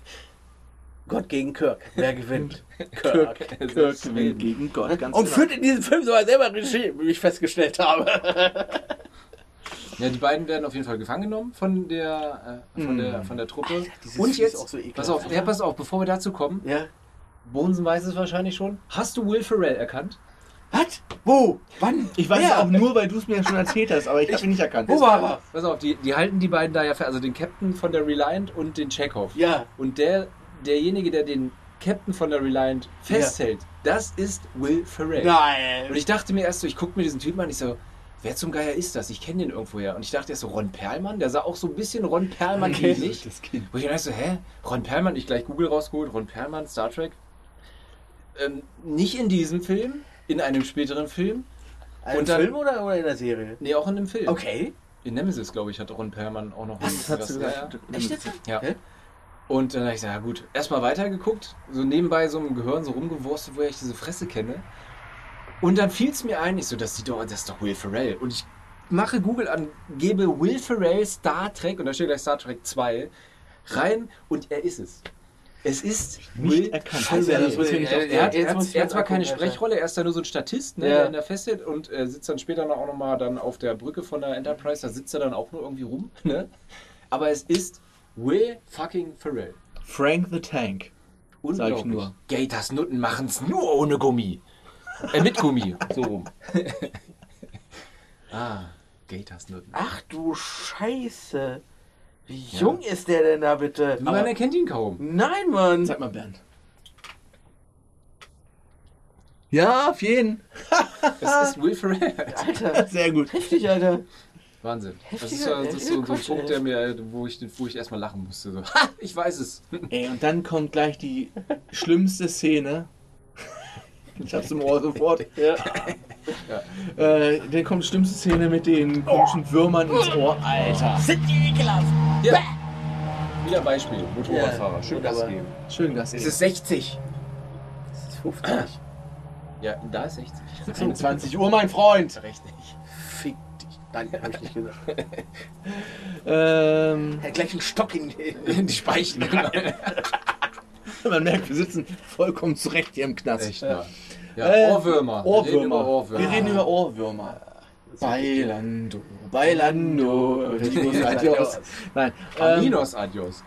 Gott gegen Kirk. Wer gewinnt? (laughs) Kirk, Kirk. Kirk gewinnt gegen Gott, ganz Und genau. führt in diesem Film sogar selber Regie, wie ich festgestellt habe. (laughs) Ja, die beiden werden auf jeden Fall gefangen genommen von der, äh, von der, von der Truppe. dieses Und jetzt, auch so ekelhaft. pass auf, ja, pass auf, bevor wir dazu kommen, ja. Bohnsen weiß es wahrscheinlich schon. Hast du Will Ferrell erkannt? Was? Wo? Wann? Ich weiß es auch nur, weil du es mir ja schon erzählt hast, aber ich habe ihn nicht erkannt. Wo war er? Pass auf, die, die halten die beiden da ja fest, also den Captain von der Reliant und den Chekhov. Ja. Und der, derjenige, der den Captain von der Reliant festhält, das ist Will Ferrell. Nein. Und ich dachte mir erst so, ich gucke mir diesen Typen an, ich so, wer zum Geier ist das? Ich kenne den irgendwoher. Und ich dachte erst so, Ron Perlmann, der sah auch so ein bisschen Ron Perlmann Okay. ähnlich. Das Kind. Wo ich dann dachte so, hä? Ron Perlmann, ich gleich Google rausgeholt, Ron Perlmann, Star Trek. Ähm, nicht in diesem Film, in einem späteren Film. Im Und dann- Film oder, oder in der Serie? Nee, auch in dem Film. Okay. In Nemesis, glaube ich, hat Ron Perlman auch noch Das hat sie ja, gesagt. ja. Echt jetzt? Ja. Okay. Und dann habe ich gesagt, ja gut, erstmal weitergeguckt, so nebenbei so im Gehirn so rumgewurstet, woher ich diese Fresse kenne. Und dann fiel es mir ein, ich so, das, sieht doch, das ist doch Will Ferrell. Und ich mache Google an, gebe Will Ferrell Star Trek, und da steht gleich Star Trek 2, rein und er ist es. Es ist Nicht erkannt. Scheiße, Ja, das muss ich er, auf- hat, er, hat, er hat zwar keine. Sprechrolle, er ist da nur so ein Statist, ne, Ja. der in der festhält und äh, sitzt dann später noch auch nochmal dann auf der Brücke von der Enterprise, da sitzt er dann auch nur irgendwie rum, (laughs) ne? Aber es ist Will fucking Ferrell. Frank the Tank. Sag ich nur. Gators Nutten machen's nur ohne Gummi. Äh, mit Gummi, so rum. (laughs) ah, Gators Nutten. Ach du Scheiße. Wie jung ist der denn da bitte? Man erkennt ihn kaum. Nein, Mann. Sag mal, Bernd. Ja, auf jeden. (laughs) Es ist Will Ferrell. Alter. (laughs) Sehr gut. Heftig, Alter. Wahnsinn. Das ist, das ist so, so ein Punkt, der mir, wo ich, wo ich erstmal lachen musste. So. Ha, (laughs) ich weiß es. Ey, und dann kommt gleich die schlimmste Szene. Ich hab's im Ohr sofort. Ja. Äh, dann kommt die schlimmste Szene mit den komischen Würmern ins Ohr. Alter. Sind die ekelhaft? Ja. Wieder Beispiel. Motorradfahrer. Ja, Schön Gas wunderbar. geben. Schön, dass Es ist 60. Das ist 50. Ja, da ist 60. 21 Uhr, mein Freund. Richtig. Fick dich. Nein, hab ich nicht gesagt. (laughs) Ähm, Er hat gleich einen Stock in die... In die Speichen. (laughs) man merkt, wir sitzen vollkommen zurecht hier im Knast. Echt mal. Ja, Äh, Ohrwürmer. Wir reden über Ohrwürmer. Wir reden über Ohrwürmer. Bailando, Bailando. Adios. Nein. Ähm, Aminos Adios.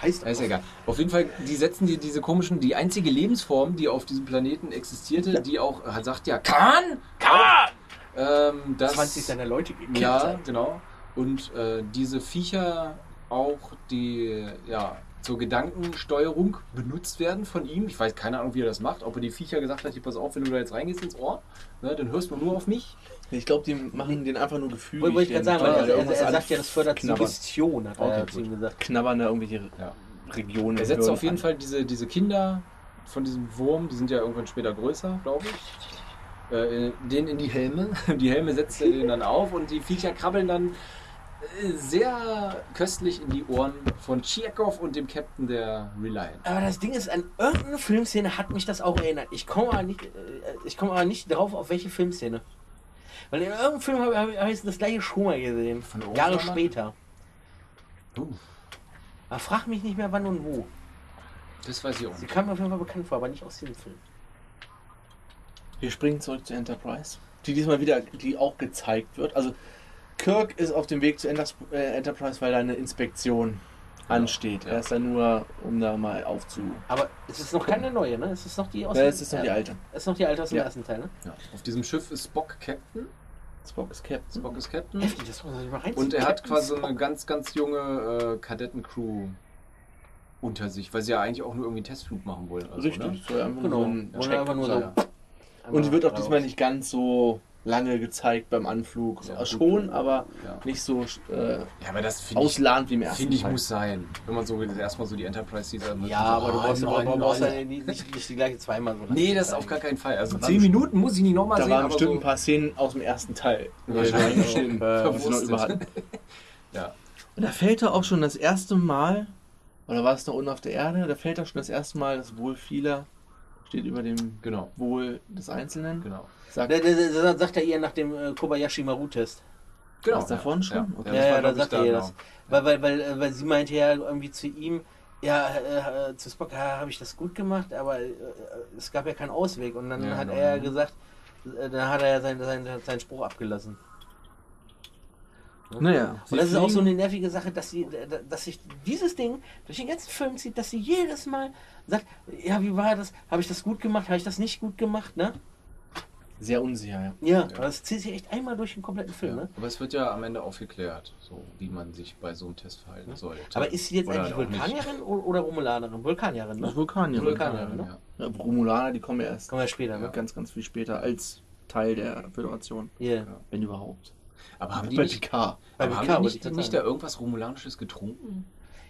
Scheiß Ja, ist ja egal. Auf jeden Fall, die setzen die, diese komischen, die einzige Lebensform, die auf diesem Planeten existierte, die auch, äh, sagt ja, Khan! Khan! Ähm, das, 20 seiner Leute gekillt. Ja, genau. Und äh, diese Viecher auch, die ja zur Gedankensteuerung benutzt werden von ihm. Ich weiß keine Ahnung, wie er das macht. Ob er die Viecher gesagt hat, hier, pass auf, wenn du da jetzt reingehst ins Ohr, ne, dann hörst du nur auf mich. Ich glaube, die machen den einfach nur gefühlig. Wollte ich gerade sagen, weil er, er, er sagt ja, das fördert knabbern. Suggestion, hat er Okay, gesagt. Knabbern da irgendwelche Ja. Regionen. Er setzt auf jeden an. Fall diese, diese Kinder von diesem Wurm, die sind ja irgendwann später größer, glaube ich. Äh, den in die Helme. (laughs) Die Helme setzt er denen dann auf und die Viecher krabbeln dann äh, sehr köstlich in die Ohren von Tschirkow und dem Captain der Reliant. Aber das Ding ist, an irgendeine Filmszene hat mich das auch erinnert. Ich komme aber nicht, äh, ich komme aber nicht drauf, auf welche Filmszene. Weil in irgendeinem Film habe hab, hab ich das gleiche schon mal gesehen. Von Jahre später. Uh, Aber frag mich nicht mehr wann und wo. das weiß ich auch Sie kam mir auf jeden Fall bekannt vor, aber nicht aus diesem Film. Wir springen zurück zur Enterprise. Die diesmal wieder, die auch gezeigt wird. Also Kirk ist auf dem Weg Enters äh, Enterprise, weil da eine Inspektion ansteht. ja. Er ist da nur, um da mal aufzu. Aber es ist noch keine neue, ne? Es ist noch die aus Ja, dem- es ist noch die alte. Es ist noch die alte aus dem Ja. ersten Teil, ne? Ja. Auf diesem Schiff ist Spock Captain. Spock ist Captain. Spock ist Captain. Heftig, das muss man sich mal reinziehen. Und er hat Captain quasi Spock. eine ganz, ganz junge äh, Kadettencrew unter sich, weil sie ja eigentlich auch nur irgendwie einen Testflug machen wollen. Also, Richtig. Ne? So einfach Genau. nur so einfach nur. Ja. Und die wird auch diesmal nicht ganz so lange gezeigt beim Anflug. Ja, gut. schon, aber Ja. nicht so äh, Ja, aber das finde ich, ausladend wie im ersten find ich Teil. muss sein. Wenn man so erstmal so die Enterprise sieht, dann Ja, aber du brauchst, nein, brauchst nicht, nicht, die gleiche zweimal so Nee, das zeigen. auf gar keinen Fall. Also Da 10 waren- Minuten muss ich nicht nochmal Da sehen, waren aber bestimmt so ein paar Szenen aus dem ersten Teil. Wahrscheinlich Äh, äh, was noch über hatten. (laughs) Ja. Und da fällt er auch schon das erste Mal, oder war es noch unten auf der Erde, da fällt er schon das erste Mal das Wohl vieler steht über dem Genau, Wohl des Einzelnen. genau. Sagt, Da, da, da, sagt er ihr nach dem äh, Kobayashi Maru-Test. genau. Was davon schon? Ja, Okay. ja, Ja, ja, da sagt er ihr genau. das. Weil, weil, weil, äh, weil sie meinte ja irgendwie zu ihm, ja, äh, äh, zu Spock, ja, habe ich das gut gemacht, aber äh, es gab ja keinen Ausweg. Und dann Ja, hat genau. er gesagt, äh, dann hat er ja seinen, seinen, seinen Spruch abgelassen. Naja. Und das ist auch so eine nervige Sache, dass sie, dass sich dieses Ding durch den ganzen Film zieht, dass sie jedes Mal sagt, ja, wie war das? Habe ich das gut gemacht? Habe ich das nicht gut gemacht? Ne? Sehr unsicher, ja. Ja, aber das zieht sich echt einmal durch den kompletten Film. Ja. Ne? Aber es wird ja am Ende aufgeklärt, so wie man sich bei so einem Test verhalten sollte. Aber ist sie jetzt Oder eigentlich. Vulkanierin oder Romulanerin? Vulkanierin, ne? Vulkanier. Vulkanier, Vulkanier. ne? Ja. Ja, Romulaner, die kommen ja erst Kommen wir später, ne? ganz, ganz viel später als Teil der Föderation. Yeah. Wenn überhaupt. Aber haben die Bei nicht, Picard. Bei aber PK haben die ich nicht, nicht da irgendwas Romulanisches getrunken?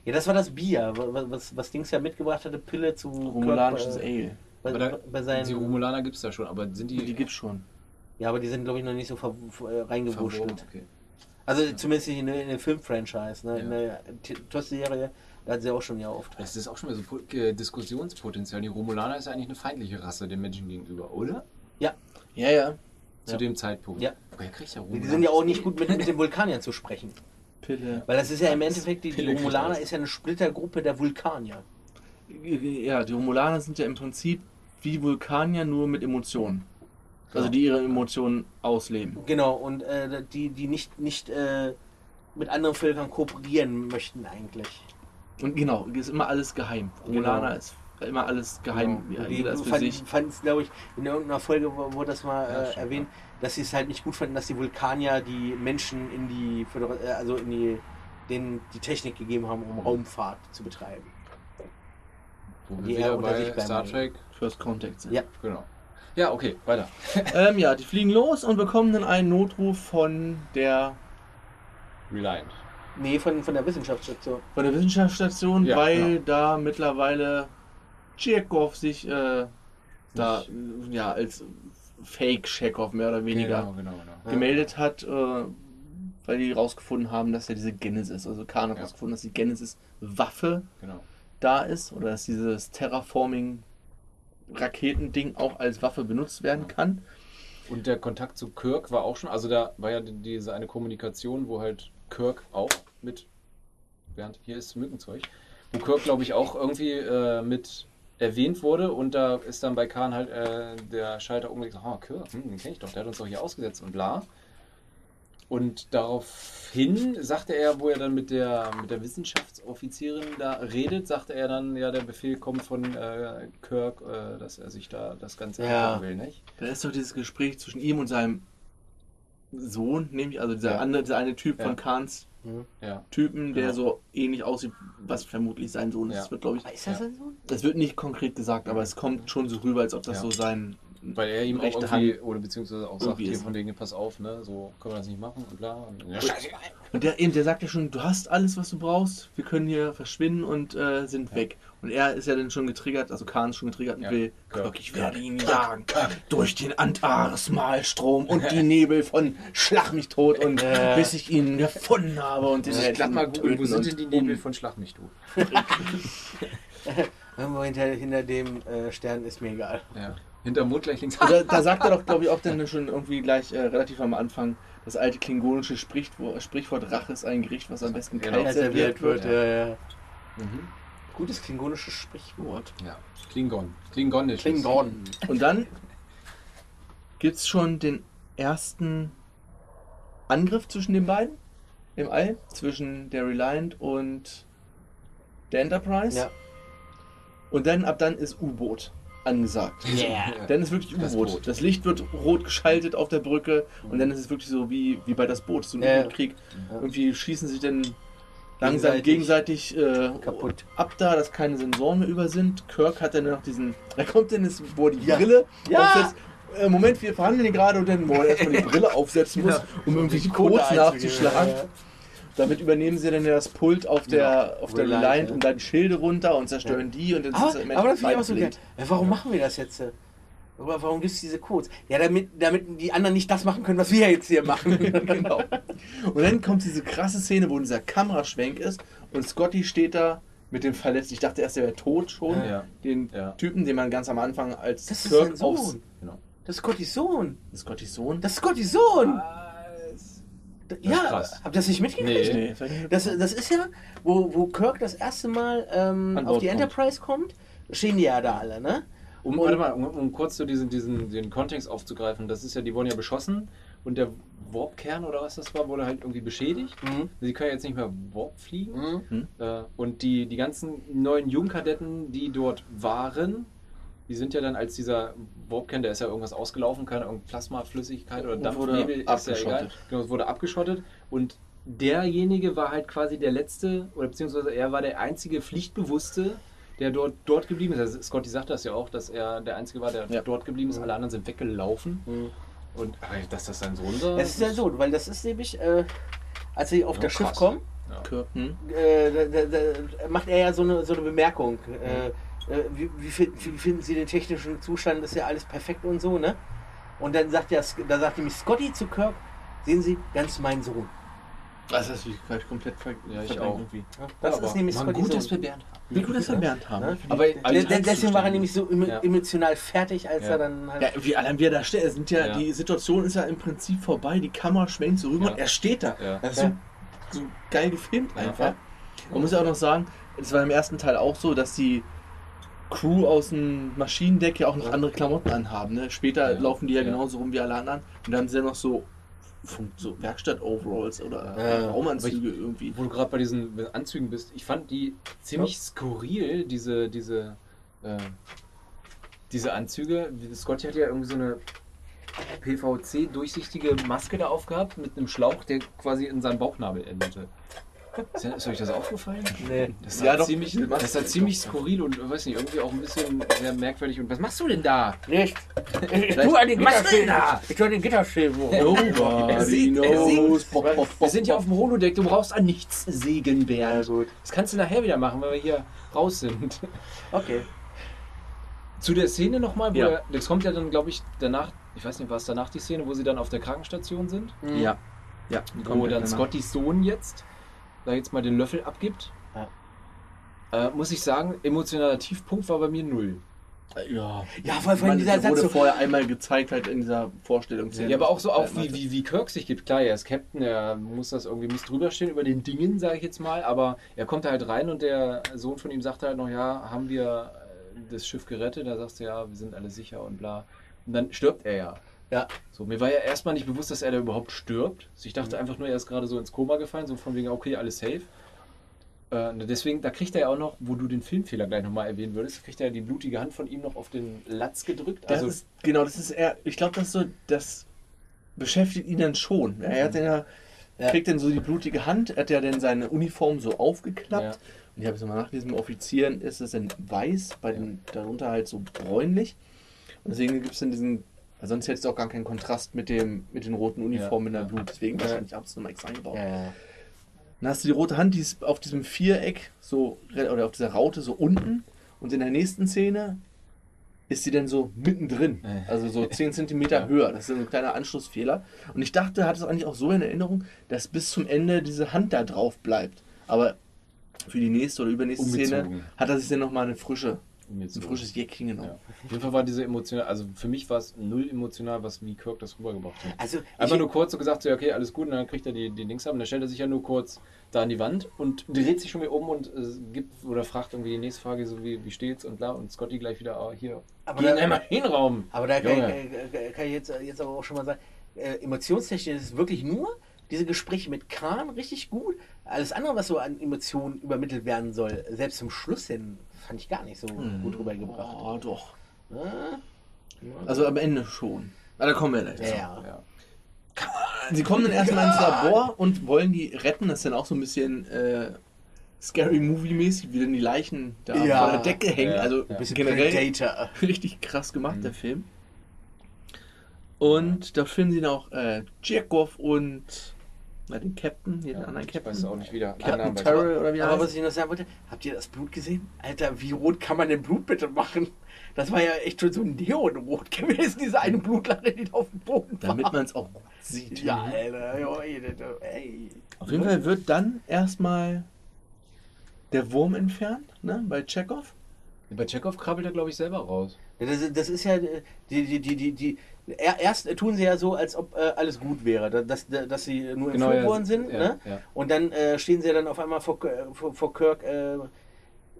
Ja, das war das Bier, wa- was, was Dings ja mitgebracht hatte, Pille zu Romulanisches Ale. bei, da, bei seinen... die Romulaner gibt es da schon, aber sind die. Die gibt's schon. Ja, aber die sind, glaube ich, noch nicht so ver äh, reingewurschtelt. Okay. Also zumindest nicht in, der- in den Film-Franchise. Ne? In Ja. der TOS-Serie, da hat sie auch schon ja Auftritt. Das ist auch schon wieder so äh, Diskussionspotenzial. Die Romulaner ist ja eigentlich eine feindliche Rasse den Menschen gegenüber, oder? Ja, Ja, ja. Zu Ja. dem Zeitpunkt. Ja. Woher kriegt der die Romulaner? sind ja auch nicht gut mit, mit den Vulkaniern zu sprechen. Pille. Weil das ist ja im Endeffekt, die, die Romulaner ist ja eine Splittergruppe der Vulkanier. Ja, die Romulaner sind ja im Prinzip wie Vulkanier, nur mit Emotionen. Also die ihre Emotionen ausleben. Genau, und äh, die, die nicht, nicht äh, mit anderen Völkern kooperieren möchten eigentlich. Und genau, ist immer alles geheim. Romulaner Genau. ist immer alles geheim. Genau. Ja, die jeder ist für fand- sich. es, glaube ich, in irgendeiner Folge wo- wurde das mal Ja, äh, schon, erwähnt, dass sie es halt nicht gut fanden, dass die Vulkanier die Menschen in die, äh, also in die, denen die Technik gegeben haben, um Raumfahrt zu betreiben. Wo die wir bei Star. Trek. First Contact sind. Ja. Genau. Ja, okay, weiter. (laughs) Ähm, ja, die fliegen los und bekommen dann einen Notruf von der, Reliant. Nee, von, von der Wissenschaftsstation. von der Wissenschaftsstation, Ja, weil genau. da mittlerweile Tschirkow sich äh, da ja als Fake Chekhov mehr oder weniger Genau, genau, genau. Gemeldet hat, äh, weil die rausgefunden haben, dass ja diese Genesis, also Khan hat Ja. rausgefunden, dass die Genesis Waffe genau. da ist oder dass dieses Terraforming Raketending auch als Waffe benutzt werden kann. Und der Kontakt zu Kirk war auch schon, also da war ja die- diese eine Kommunikation, wo halt Kirk auch mit, während hier ist Mückenzeug, wo Kirk glaube ich auch irgendwie äh, mit erwähnt wurde und da ist dann bei Khan halt äh, der Schalter umgelegt, oh Kirk, hm, den kenne ich doch, der hat uns doch hier ausgesetzt und bla. Und daraufhin sagte er, wo er dann mit der, mit der Wissenschaftsoffizierin da redet, sagte er dann, ja, der Befehl kommt von äh, Kirk, äh, dass er sich da das Ganze Ja. will, nicht? Da ist doch dieses Gespräch zwischen ihm und seinem Sohn, nämlich, also dieser Ja. andere, dieser eine Typ Ja. von Kahns Ja. Typen, der Ja. so ähnlich aussieht, was vermutlich sein Sohn ist. Ja. Das wird, glaube ich, Ist das Ja. denn so? das wird nicht konkret gesagt, aber es kommt schon so rüber, als ob das Ja. so sein Weil er ihm auch rechte irgendwie, Hand oder beziehungsweise auch sagt, hier von wegen, pass auf, ne, so können wir das nicht machen und bla. Und, ja, Und der, eben, der sagt ja schon, du hast alles, was du brauchst, wir können hier verschwinden und äh, sind weg. Und er ist ja dann schon getriggert, also Khan ist schon getriggert und Ja. will, Kirk. Kirk, ich werde ihn jagen durch den Antares-Malstrom und (laughs) die Nebel von Schlag mich tot und Ja. bis ich ihn gefunden habe und den ich mal googeln, wo sind denn die Nebel von Schlag mich, du? (laughs) Irgendwo hinter, hinter dem äh, Stern ist mir egal. Ja. Hinterm Mond gleich links. Da, da sagt er doch, (laughs) glaube ich, auch dann schon irgendwie gleich äh, relativ am Anfang das alte klingonische Sprichwort, Sprichwort Rache ist ein Gericht, was am besten Genau. kalt serviert wird. Ja, ja. Mhm. Gutes klingonisches Sprichwort. Ja. Klingon. Klingonisch. Klingon. Und dann gibt es schon den ersten Angriff zwischen den beiden im All, zwischen der Reliant und der Enterprise. Ja. Und dann ab dann ist U-Boot angesagt. Yeah. (laughs) Dann ist wirklich Das U-Boot. Boot. Das Licht wird rot geschaltet auf der Brücke und dann ist es wirklich so wie, wie bei das Boot, so ein Ja. Ja. Irgendwie schießen sich dann langsam Gegenseitig gegenseitig, äh, kaputt. ab da, dass keine Sensoren mehr über sind. Kirk hat dann noch diesen. Da kommt dann das, wo die Ja. Brille Ja. Äh, Moment, wir verhandeln hier gerade und dann, wo er erstmal die Brille (laughs) aufsetzen muss, Ja. um irgendwie die Code Codes nachzuschlagen. Damit übernehmen sie dann ja das Pult auf der, auf der Reliant, und dann Schilde runter und zerstören die und dann Aber, sind sie aber das finde ich auch so geil. warum machen wir das jetzt? Aber warum gibt es diese Codes? Ja, damit, damit die anderen nicht das machen können, was wir jetzt hier machen. (laughs) (laughs) genau. Und dann kommt diese krasse Szene, wo dieser Kameraschwenk ist und Scotty steht da mit dem Verletzten. Ich dachte erst, er wäre tot schon. Ja. Den Ja. Typen, den man ganz am Anfang als Das ist Kirk aufs. Sohn. Genau. Das ist Scottys Sohn. Das ist Scottys Sohn? Das ist Scottys Sohn. Ja, krass. habt ihr das nicht mitgekriegt? Nee. nicht Das, das ist ja, wo, wo Kirk das erste Mal ähm, auf die kommt. Enterprise kommt, stehen die ja da alle, ne? Um, Und- warte mal, um, um kurz so diesen, diesen den Kontext aufzugreifen, das ist ja, die wurden ja beschossen und der Warpkern oder was das war, wurde halt irgendwie beschädigt. Mhm. Sie können ja jetzt nicht mehr Warp fliegen. Mhm. Äh, und die, die ganzen neuen Jungkadetten, die dort waren, die sind ja dann als dieser Warpkern, der ist ja irgendwas ausgelaufen, keine irgendeine Plasmaflüssigkeit oder Dampfnebel, ist ja egal. abgeschottet. Genau, es wurde abgeschottet und derjenige war halt quasi der letzte, oder beziehungsweise er war der einzige Pflichtbewusste, der dort, dort geblieben ist. Also Scotty sagt das ja auch, dass er der Einzige war, der Ja. dort geblieben ist. Alle anderen sind weggelaufen. Mhm. Und aber dass das sein Sohn war. Es ist ja so, weil das ist nämlich, äh, als sie auf Ja, das Schiff kommen, Ja. Hm? äh, da, da, da macht er ja so eine, so eine Bemerkung. Äh, äh, wie, wie, wie finden Sie den technischen Zustand? Das ist ja alles perfekt und so, ne? Und dann sagt ja, da sagt nämlich Scotty zu Kirk, sehen Sie, ganz mein Sohn. Das ist vielleicht komplett ver Ja, ich auch. irgendwie. Das aber ist nämlich Scotty gut, Sohn. dass wir Bernd haben. Wie gut, dass wir Bernd haben. Ne? Aber deswegen war er nämlich so emo- Ja. emotional fertig, als Ja. er dann halt. Ja, wie allein wie er da steht, es sind ja, Ja. die Situation ist ja im Prinzip vorbei, die Kamera schwenkt so rüber Ja. und er steht da. Ja. Das ist Ja. so, so geil gefilmt Ja. einfach. Man muss ja auch noch sagen, es war im ersten Teil auch so, dass die Crew aus dem Maschinendeck ja auch noch andere Klamotten anhaben. Ne? Später Ja. laufen die ja, Ja. genauso rum wie alle anderen. Und dann haben sie ja noch so, so Werkstatt-Overalls oder Ja. Raumanzüge irgendwie. Wo du gerade bei diesen Anzügen bist, ich fand die ziemlich skurril, diese, diese, äh, diese Anzüge. Scotty hat ja irgendwie so eine PVC-durchsichtige Maske da aufgehabt mit einem Schlauch, der quasi in seinem Bauchnabel endete. Ist, ist euch das aufgefallen? Nee. Das Ja, sah, doch. ziemlich, das sah ziemlich skurril und weiß nicht, irgendwie auch ein bisschen sehr merkwürdig. Und was machst du denn da? Nicht. Ich tu an den Gitterstäben. Ich tu an den Gitterstäben. hoch. Nobody (laughs) knows. Bop, bop, bop, Wir sind ja auf dem Holodeck, du brauchst an nichts sägen, Ja, Bernd. gut. Das kannst du nachher wieder machen, wenn wir hier raus sind. Okay. Zu der Szene nochmal, wo Ja. er, das kommt ja dann, glaube ich, danach, ich weiß nicht, war es danach die Szene, wo sie dann auf der Krankenstation sind, Mhm. Ja. Ja, wo dann Scottys Sohn jetzt da jetzt mal den Löffel abgibt. Ja. Äh, muss ich sagen, emotionaler Tiefpunkt war bei mir null. Ja, Ja, weil vorhin Man, dieser Satz wurde so. vorher einmal gezeigt halt in dieser Vorstellungsszene. Ja, aber auch so auch wie, wie, wie Kirk sich gibt. Klar, er ist Captain, er muss das irgendwie muss drüber stehen über den Dingen, sage ich jetzt mal, aber er kommt da halt rein und der Sohn von ihm sagt halt noch, ja, haben wir äh, das Schiff gerettet? Da sagst du, ja, wir sind alle sicher und bla. Und dann stirbt er ja. Ja. So, mir war ja erstmal nicht bewusst, dass er da überhaupt stirbt. Also ich dachte einfach nur, er ist gerade so ins Koma gefallen, so von wegen, okay, alles safe. Äh, deswegen, da kriegt er ja auch noch, wo du den Filmfehler gleich nochmal erwähnen würdest, kriegt er ja die blutige Hand von ihm noch auf den Latz gedrückt. Das Also, ist, genau, das ist eher, ich glaube, das so, das beschäftigt ihn dann schon. Er hat dann ja, Ja. kriegt dann so die blutige Hand, er hat ja dann seine Uniform so aufgeklappt. Ja. Und ich habe es mal nachgelesen, bei Offizieren ist es dann weiß, bei den darunter halt so bräunlich. Und deswegen gibt es dann diesen, weil sonst hättest du auch gar keinen Kontrast mit dem, mit den roten Uniformen Ja, in der. Blut. Deswegen wahrscheinlich haben sie nochmal extra eingebaut. Ja. Dann hast du die rote Hand, die ist auf diesem Viereck, so, oder auf dieser Raute so unten. Und in der nächsten Szene ist sie dann so mittendrin. Also so 10 (laughs) Zentimeter Ja. höher. Das ist ein kleiner Anschlussfehler. Und ich dachte, hatte es eigentlich auch so in Erinnerung, dass bis zum Ende diese Hand da drauf bleibt. Aber für die nächste oder übernächste Szene Umgezogen. hat er sich dann nochmal eine frische, um jetzt ein so- frisches Jäckchen genommen. Ja. Auf jeden Fall war diese emotional, also für mich war es null emotional, was wie Kirk das rübergebracht hat. Also, Einfach nur kurz so gesagt, so, okay, alles gut, und dann kriegt er die, die Dings ab und dann stellt er sich ja nur kurz da an die Wand und dreht sich schon wieder um und äh, gibt oder fragt irgendwie die nächste Frage, so wie, wie steht's und bla und Scotty gleich wieder, ah, hier, Aber geh in da- den Maschinenraum. aber da kann, ich- Junge. äh, kann ich jetzt, jetzt aber auch schon mal sagen, äh, emotionstechnisch ist es wirklich nur diese Gespräche mit Khan richtig gut. Alles andere, was so an Emotionen übermittelt werden soll, selbst zum Schluss hin, fand ich gar nicht so gut rübergebracht. Oh, doch. Ja. Also am Ende schon. Aber da kommen wir gleich. Ja, zu. ja. Ja. Sie kommen dann erstmal ins Labor und wollen die retten. Das ist dann auch so ein bisschen äh, Scary Movie-mäßig, wie dann die Leichen da Ja. von der Decke hängen. Ja. Also Ja. Bisschen generell Predator. richtig krass gemacht, Mhm. der Film. Und da finden sie noch äh, Tschirkow und na, den Captain, hier den Ja, anderen ich Captain. weiß auch nicht wieder. Captain ich Terrell oder wie er Aber was ich noch sagen wollte, habt ihr das Blut gesehen? Alter, wie rot kann man denn Blut bitte machen? Das war ja echt schon so ein Neonrot gewesen, diese eine Blutlache, die da auf dem Boden war. Damit man es auch gut sieht. Ja, Alter, jo, ey. Auf jeden Fall wird dann erstmal der Wurm entfernt, ne, bei Chekhov. Bei Chekhov krabbelt er, glaube ich, selber raus. Ja, Das, das ist ja, die, die, die, die, die, er- erst tun sie ja so, als ob äh, alles gut wäre, dass, dass, sie nur Genau, entführt ja, worden sind. ja, ne? ja. Und dann äh, stehen sie ja dann auf einmal vor, K- vor, vor Kirk äh,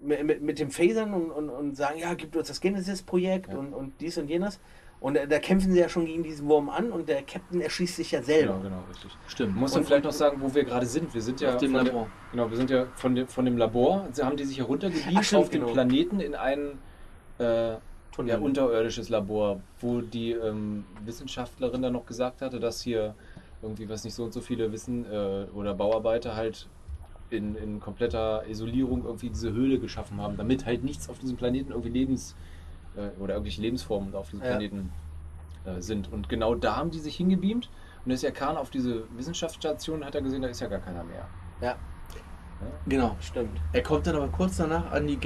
mit, mit, mit dem Phasern und, und, und sagen, ja, gibt uns das Genesis-Projekt Ja. und, und dies und jenes. Und äh, da kämpfen sie ja schon gegen diesen Wurm an und der Captain erschießt sich ja selber. Genau, genau, richtig. Stimmt. Man muss dann Und- vielleicht noch sagen, wo wir gerade sind. Wir sind ja Auf dem von Labor. Der, genau, wir sind ja von dem, von dem Labor. Sie haben die sich stimmt, auf den genau. Planeten in ein äh, Tunnel. ja, unterirdisches Labor, wo die ähm, Wissenschaftlerin dann noch gesagt hatte, dass hier irgendwie, was nicht so und so viele Wissen äh, oder Bauarbeiter halt in, in kompletter Isolierung irgendwie diese Höhle geschaffen haben, damit halt nichts auf diesem Planeten irgendwie Lebens äh, oder irgendwelche Lebensformen auf diesem Ja. Planeten äh, sind. Und genau da haben die sich hingebeamt und ist ja Khan auf diese Wissenschaftsstation hat er gesehen, da ist ja gar keiner mehr. Ja, Genau. stimmt. Er kommt dann aber kurz danach an die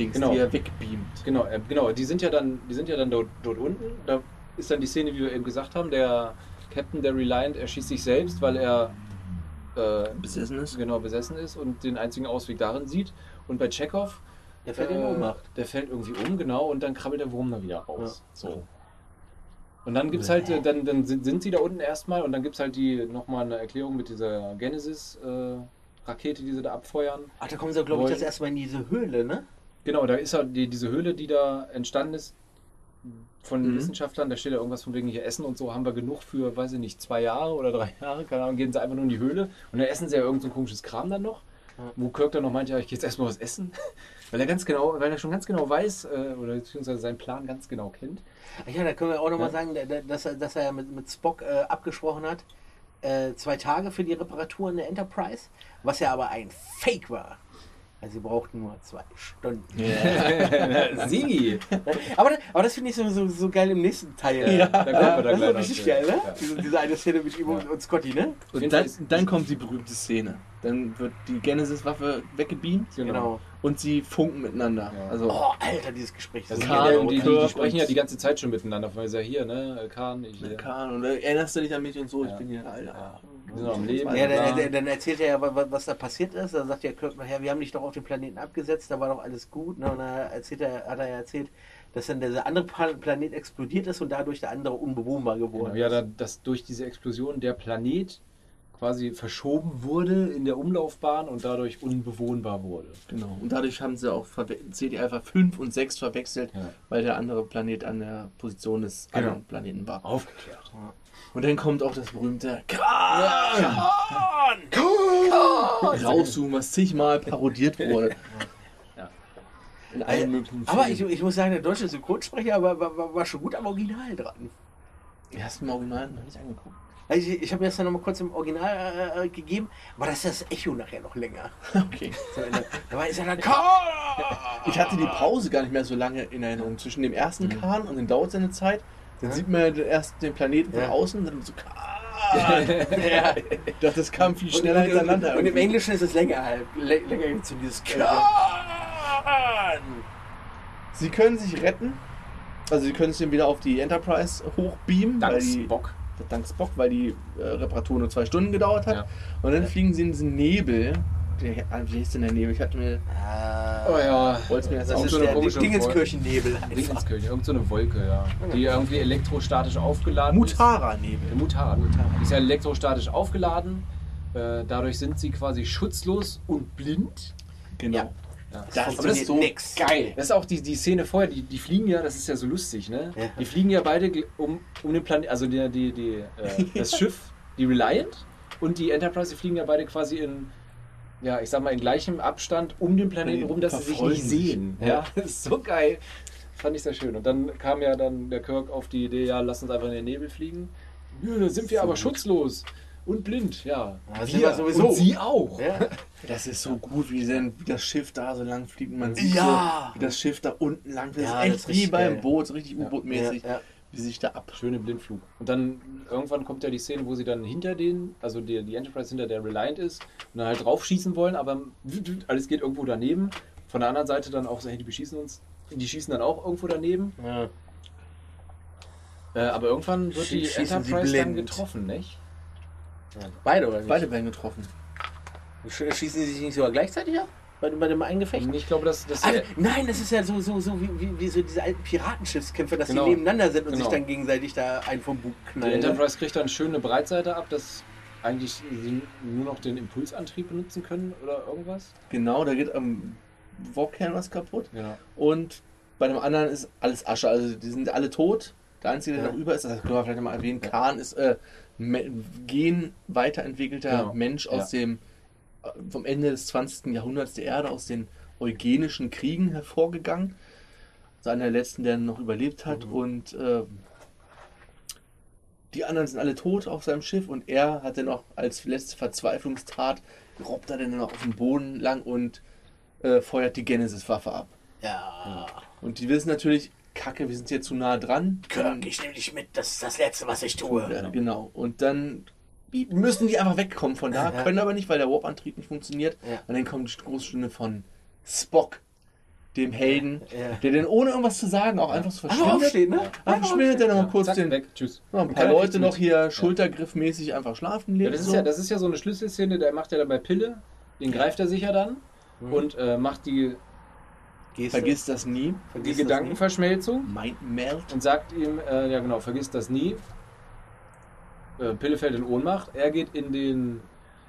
Genesis-Dings, Genau. die er wegbeamt. Genau, äh, genau, die sind ja dann, die sind ja dann dort, dort unten. Da ist dann die Szene, wie wir eben gesagt haben, der Captain, der Reliant, erschießt sich selbst, weil er äh, Besessen ist. genau besessen ist und den einzigen Ausweg darin sieht. Und bei Chekhov, Der fällt in äh, Ohnmacht. der fällt irgendwie um, genau, und dann krabbelt der Wurm da wieder raus. So. Und dann gibt's halt, äh, dann, dann sind, sind sie da unten erstmal und dann gibt es halt die nochmal eine Erklärung mit dieser Genesis-Rakete, die sie da abfeuern. Ach, da kommen sie, glaube ich, das erstmal in diese Höhle, ne? Genau, da ist ja die, diese Höhle, die da entstanden ist von Mhm. Wissenschaftlern, da steht ja irgendwas von wegen hier Essen und so, haben wir genug für, weiß ich nicht, zwei Jahre oder drei Jahre, keine Ahnung, gehen sie einfach nur in die Höhle und dann essen sie ja irgend so ein komisches Kram dann noch. Ja. Wo Kirk dann noch meint, ja, ich gehe jetzt erstmal was essen, (laughs) weil er ganz genau, weil er schon ganz genau weiß, äh, oder beziehungsweise seinen Plan ganz genau kennt. Ach ja, da können wir auch nochmal Ja. sagen, da- da- dass er, dass er ja mit, mit Spock äh, abgesprochen hat, äh, zwei Tage für die Reparatur in der Enterprise, was ja aber ein Fake war. Also sie brauchten nur zwei Stunden. (laughs) Sigi! Aber, aber das finde ich so, so, so geil im nächsten Teil. Ja. Da kommen wir da das ist gleich so noch richtig geil, ne? Ja. Diese, diese eine Szene mit ihm und, und Scotty, ne? Und dann, ist- dann kommt die berühmte Szene. Dann wird die Genesis-Waffe weggebeamt Genau. und sie funken miteinander. Ja. Also, Oh, Alter, dieses Gespräch. Also ist Kahn geil. die, die, die, sprechen ja und- die ganze Zeit schon miteinander, weil sie ja hier, ne? Kahn, ich hier. Kahn, und äh, erinnerst du dich an mich und so? Ja. Ich bin hier, Alter. Ja. Wir sind noch am Leben. Ja, dann, dann, dann erzählt er ja, wa- wa- was da passiert ist. Da sagt ja Kirk nachher, wir haben dich doch auf den Planeten abgesetzt, da war doch alles gut. Ne? Und dann erzählt er, hat er ja erzählt, dass dann dieser andere Planet explodiert ist und dadurch der andere unbewohnbar geworden Genau, ja, ist. da, dass durch diese Explosion der Planet quasi verschoben wurde in der Umlaufbahn und dadurch unbewohnbar wurde. Genau. Und dadurch haben sie auch CD Alpha 5 und 6 verwechselt, Ja. weil der andere Planet an der Position des Genau. anderen Planeten war. Aufgeklärt. Und dann kommt auch das berühmte Kahn! Rauszoomen, was zigmal parodiert (laughs) wurde. Ja. In allen möglichen Aber ich, ich muss sagen, der deutsche Synchronsprecher war, war, war, schon gut am Original dran. Die hast du im Original noch nicht angeguckt. Also ich, ich habe mir das dann nochmal kurz im Original äh, gegeben, aber das ist das Echo nachher noch länger. (laughs) Okay. So, in der- da war ist ja dann Ich hatte die Pause gar nicht mehr so lange in Erinnerung. Zwischen dem ersten Kahn und dann dauert seine Zeit. Dann Ja. sieht man ja erst den Planeten von Ja. außen und dann so Kahn. (laughs) ja. Ich dachte, das kam viel schneller und, und, hintereinander. und im irgendwie. Englischen ist es länger halt. lä- Länger zu dieses Kahn! Sie können sich retten. Also sie können sich dann wieder auf die Enterprise hochbeamen. weil Dank die, Spock. Dank Spock, weil die äh, Reparatur nur zwei Stunden gedauert hat. Ja. Und dann fliegen sie in diesen Nebel. Der, ah, wie hieß denn der Nebel? Ich hatte mir. Oh ja. Wollt's mir jetzt Das auch ist so eine der komische Dingenskirchennebel einfach. Dingenskirche, irgend so eine Wolke, ja. Die irgendwie elektrostatisch aufgeladen ist. Mutara-Nebel. Mutara. Die ist ja elektrostatisch aufgeladen. Äh, dadurch sind sie quasi schutzlos und blind. Genau. Ja. Ja. Das Aber das ist so nix. geil. Das ist auch die, die Szene vorher, die, die fliegen ja, das ist ja so lustig, ne? Ja. Die fliegen ja beide um, um den Planeten, also die, die, die, äh, (laughs) das Schiff, die Reliant und die Enterprise, die fliegen ja beide quasi in, ja, ich sag mal, in gleichem Abstand um den Planeten rum, dass sie sich nicht sehen. Ja. Das (laughs) ist so geil. Fand ich sehr schön. Und dann kam ja dann der Kirk auf die Idee, ja, lass uns einfach in den Nebel fliegen. Ja, da sind wir So aber gut. schutzlos und blind, ja. Ja, wir sowieso. Und sie auch. Ja. (laughs) Das ist so gut, wie, denn, wie das Schiff da so lang fliegt. und Man sieht Ja. so, wie das Schiff da unten lang fliegt. Das Ja, ist das ist wie richtig beim geil. Boot, so richtig. U-Boot-mäßig, Ja, ja. wie sich da ab. Schöne Blindflug. Und dann irgendwann kommt ja die Szene, wo sie dann hinter denen, also die, die Enterprise hinter der Reliant ist und dann halt drauf schießen wollen, aber alles geht irgendwo daneben. Von der anderen Seite dann auch so, hey, die beschießen uns. Die schießen dann auch irgendwo daneben. Ja. Äh, aber irgendwann wird die Schießen Enterprise dann getroffen, nicht? Beide oder nicht? Beide werden getroffen. Sch- Schießen sie sich nicht sogar gleichzeitig ab? Bei, dem- bei dem einen Gefecht? Ich glaube, dass das. Ah, nein, das ist ja so, so, so wie, wie, wie so diese alten Piratenschiffskämpfe, dass Genau. die nebeneinander sind und Genau. sich dann gegenseitig da einen vom Bug knallen. ne? Enterprise kriegt dann schön eine Breitseite ab, dass eigentlich sie nur noch den Impulsantrieb benutzen können oder irgendwas. Genau, da geht am Wokern was kaputt. Genau. Und bei dem anderen ist alles Asche. Also die sind alle tot. Der einzige, der Ja. noch über ist, das können wir vielleicht mal erwähnen, Khan ist äh, gen weiterentwickelter Genau. Mensch aus Ja. dem äh, vom Ende des 20. Jahrhunderts der Erde, aus den eugenischen Kriegen hervorgegangen. Also einer der letzten, der noch überlebt hat. Mhm. Und äh, die anderen sind alle tot auf seinem Schiff und er hat dann noch als letzte Verzweiflungstat robbt er dann noch auf den Boden lang und äh, feuert die Genesis-Waffe ab. Ja. Und die wissen natürlich, Kacke, wir sind hier zu nah dran. Kirk, ich nehme dich mit, das ist das Letzte, was ich tue. Ja, genau. Und dann müssen die einfach wegkommen von da, Ja. können aber nicht, weil der Warp-Antrieb nicht funktioniert. Ja. Und dann kommt die große Stunde von Spock. dem Helden, Ja. der dann ohne irgendwas zu sagen auch einfach so Einfach verschwindet. aufstehen, ne? Einfach verschwindet, der noch mal kurz Zack, den, weg, tschüss. noch ein paar Leute noch hier schultergriffmäßig einfach schlafen Ja, legen. das, ist so. ja, das ist ja so eine Schlüsselszene, der macht ja dann bei Pille, den greift er sich ja dann Mhm. und äh, macht die, Du? Vergiss das nie. die Vergiss das Gedankenverschmelzung Mind melt. und sagt ihm, äh, ja genau, vergiss das nie. Äh, Pille fällt in Ohnmacht. Er geht in den,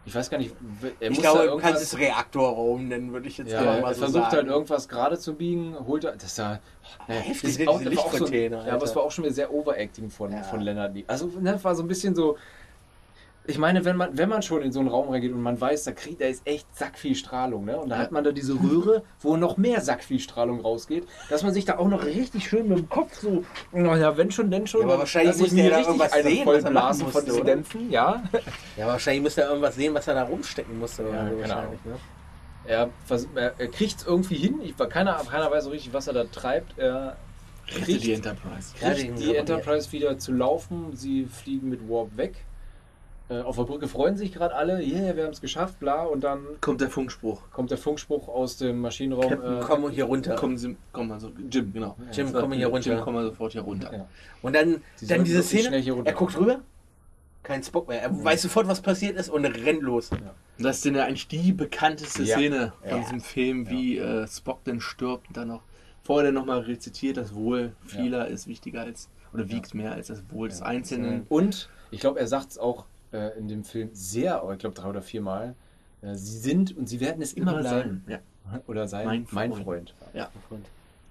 ich weiß gar nicht, er Ich glaube, du kannst es Reaktorraum nennen, würde ich jetzt ja, er mal so versucht sagen. halt irgendwas gerade zu biegen, holt er, das ist ja, heftig, das ne, auch- das war auch so, Ja, aber es war auch schon wieder sehr Overacting von, Ja. von Lennart Lee. Also, ne, war so ein bisschen so, ich meine, wenn man, wenn man schon in so einen Raum reingeht und man weiß, da kriegt, da ist echt sackviel Strahlung, ne? Und da hat man da diese Röhre, wo noch mehr sackviel Strahlung rausgeht, dass man sich da auch noch richtig schön mit dem Kopf so, naja, wenn schon, denn schon. Ja, aber wahrscheinlich dass ich musste mir er da irgendwas eine sehen, was er machen von musste, diesen oder? Dämpfen, ja. (laughs) Ja, wahrscheinlich müsste er irgendwas sehen, was er da rumstecken musste. Ja, so wahrscheinlich, ne? Er, er, er kriegt es irgendwie hin, ich, keiner, keiner weiß so richtig, was er da treibt. Er kriegt die Enterprise. Kriegt die Enterprise wieder zu laufen. Sie fliegen mit Warp weg. Äh, auf der Brücke freuen sich gerade alle. Yeah, wir haben es geschafft, bla. Und dann Kommt der Funkspruch. kommt der Funkspruch aus dem Maschinenraum. Captain, äh, komm hier runter. Kommen Sie, komm also, Jim, genau. Jim, So, komm hier runter. Jim, komm mal sofort hier runter. ja. Und dann, Sie dann diese Szene, er guckt rüber, kein Spock mehr. Er weiß sofort, was passiert ist und rennt los. Und das ist denn ja eigentlich die bekannteste Ja. Szene von Ja. diesem Film, wie äh, Spock dann stirbt und dann noch vorher nochmal rezitiert, das Wohl vieler ist wichtiger als, oder wiegt mehr als das Wohl des Ja. Einzelnen. Und ich glaube, er sagt es auch äh, in dem Film sehr, ich glaube drei oder viermal. Äh, sie sind und sie werden es immer, bleiben. Ja. Oder sein, Mein mein Freund. Freund. ja.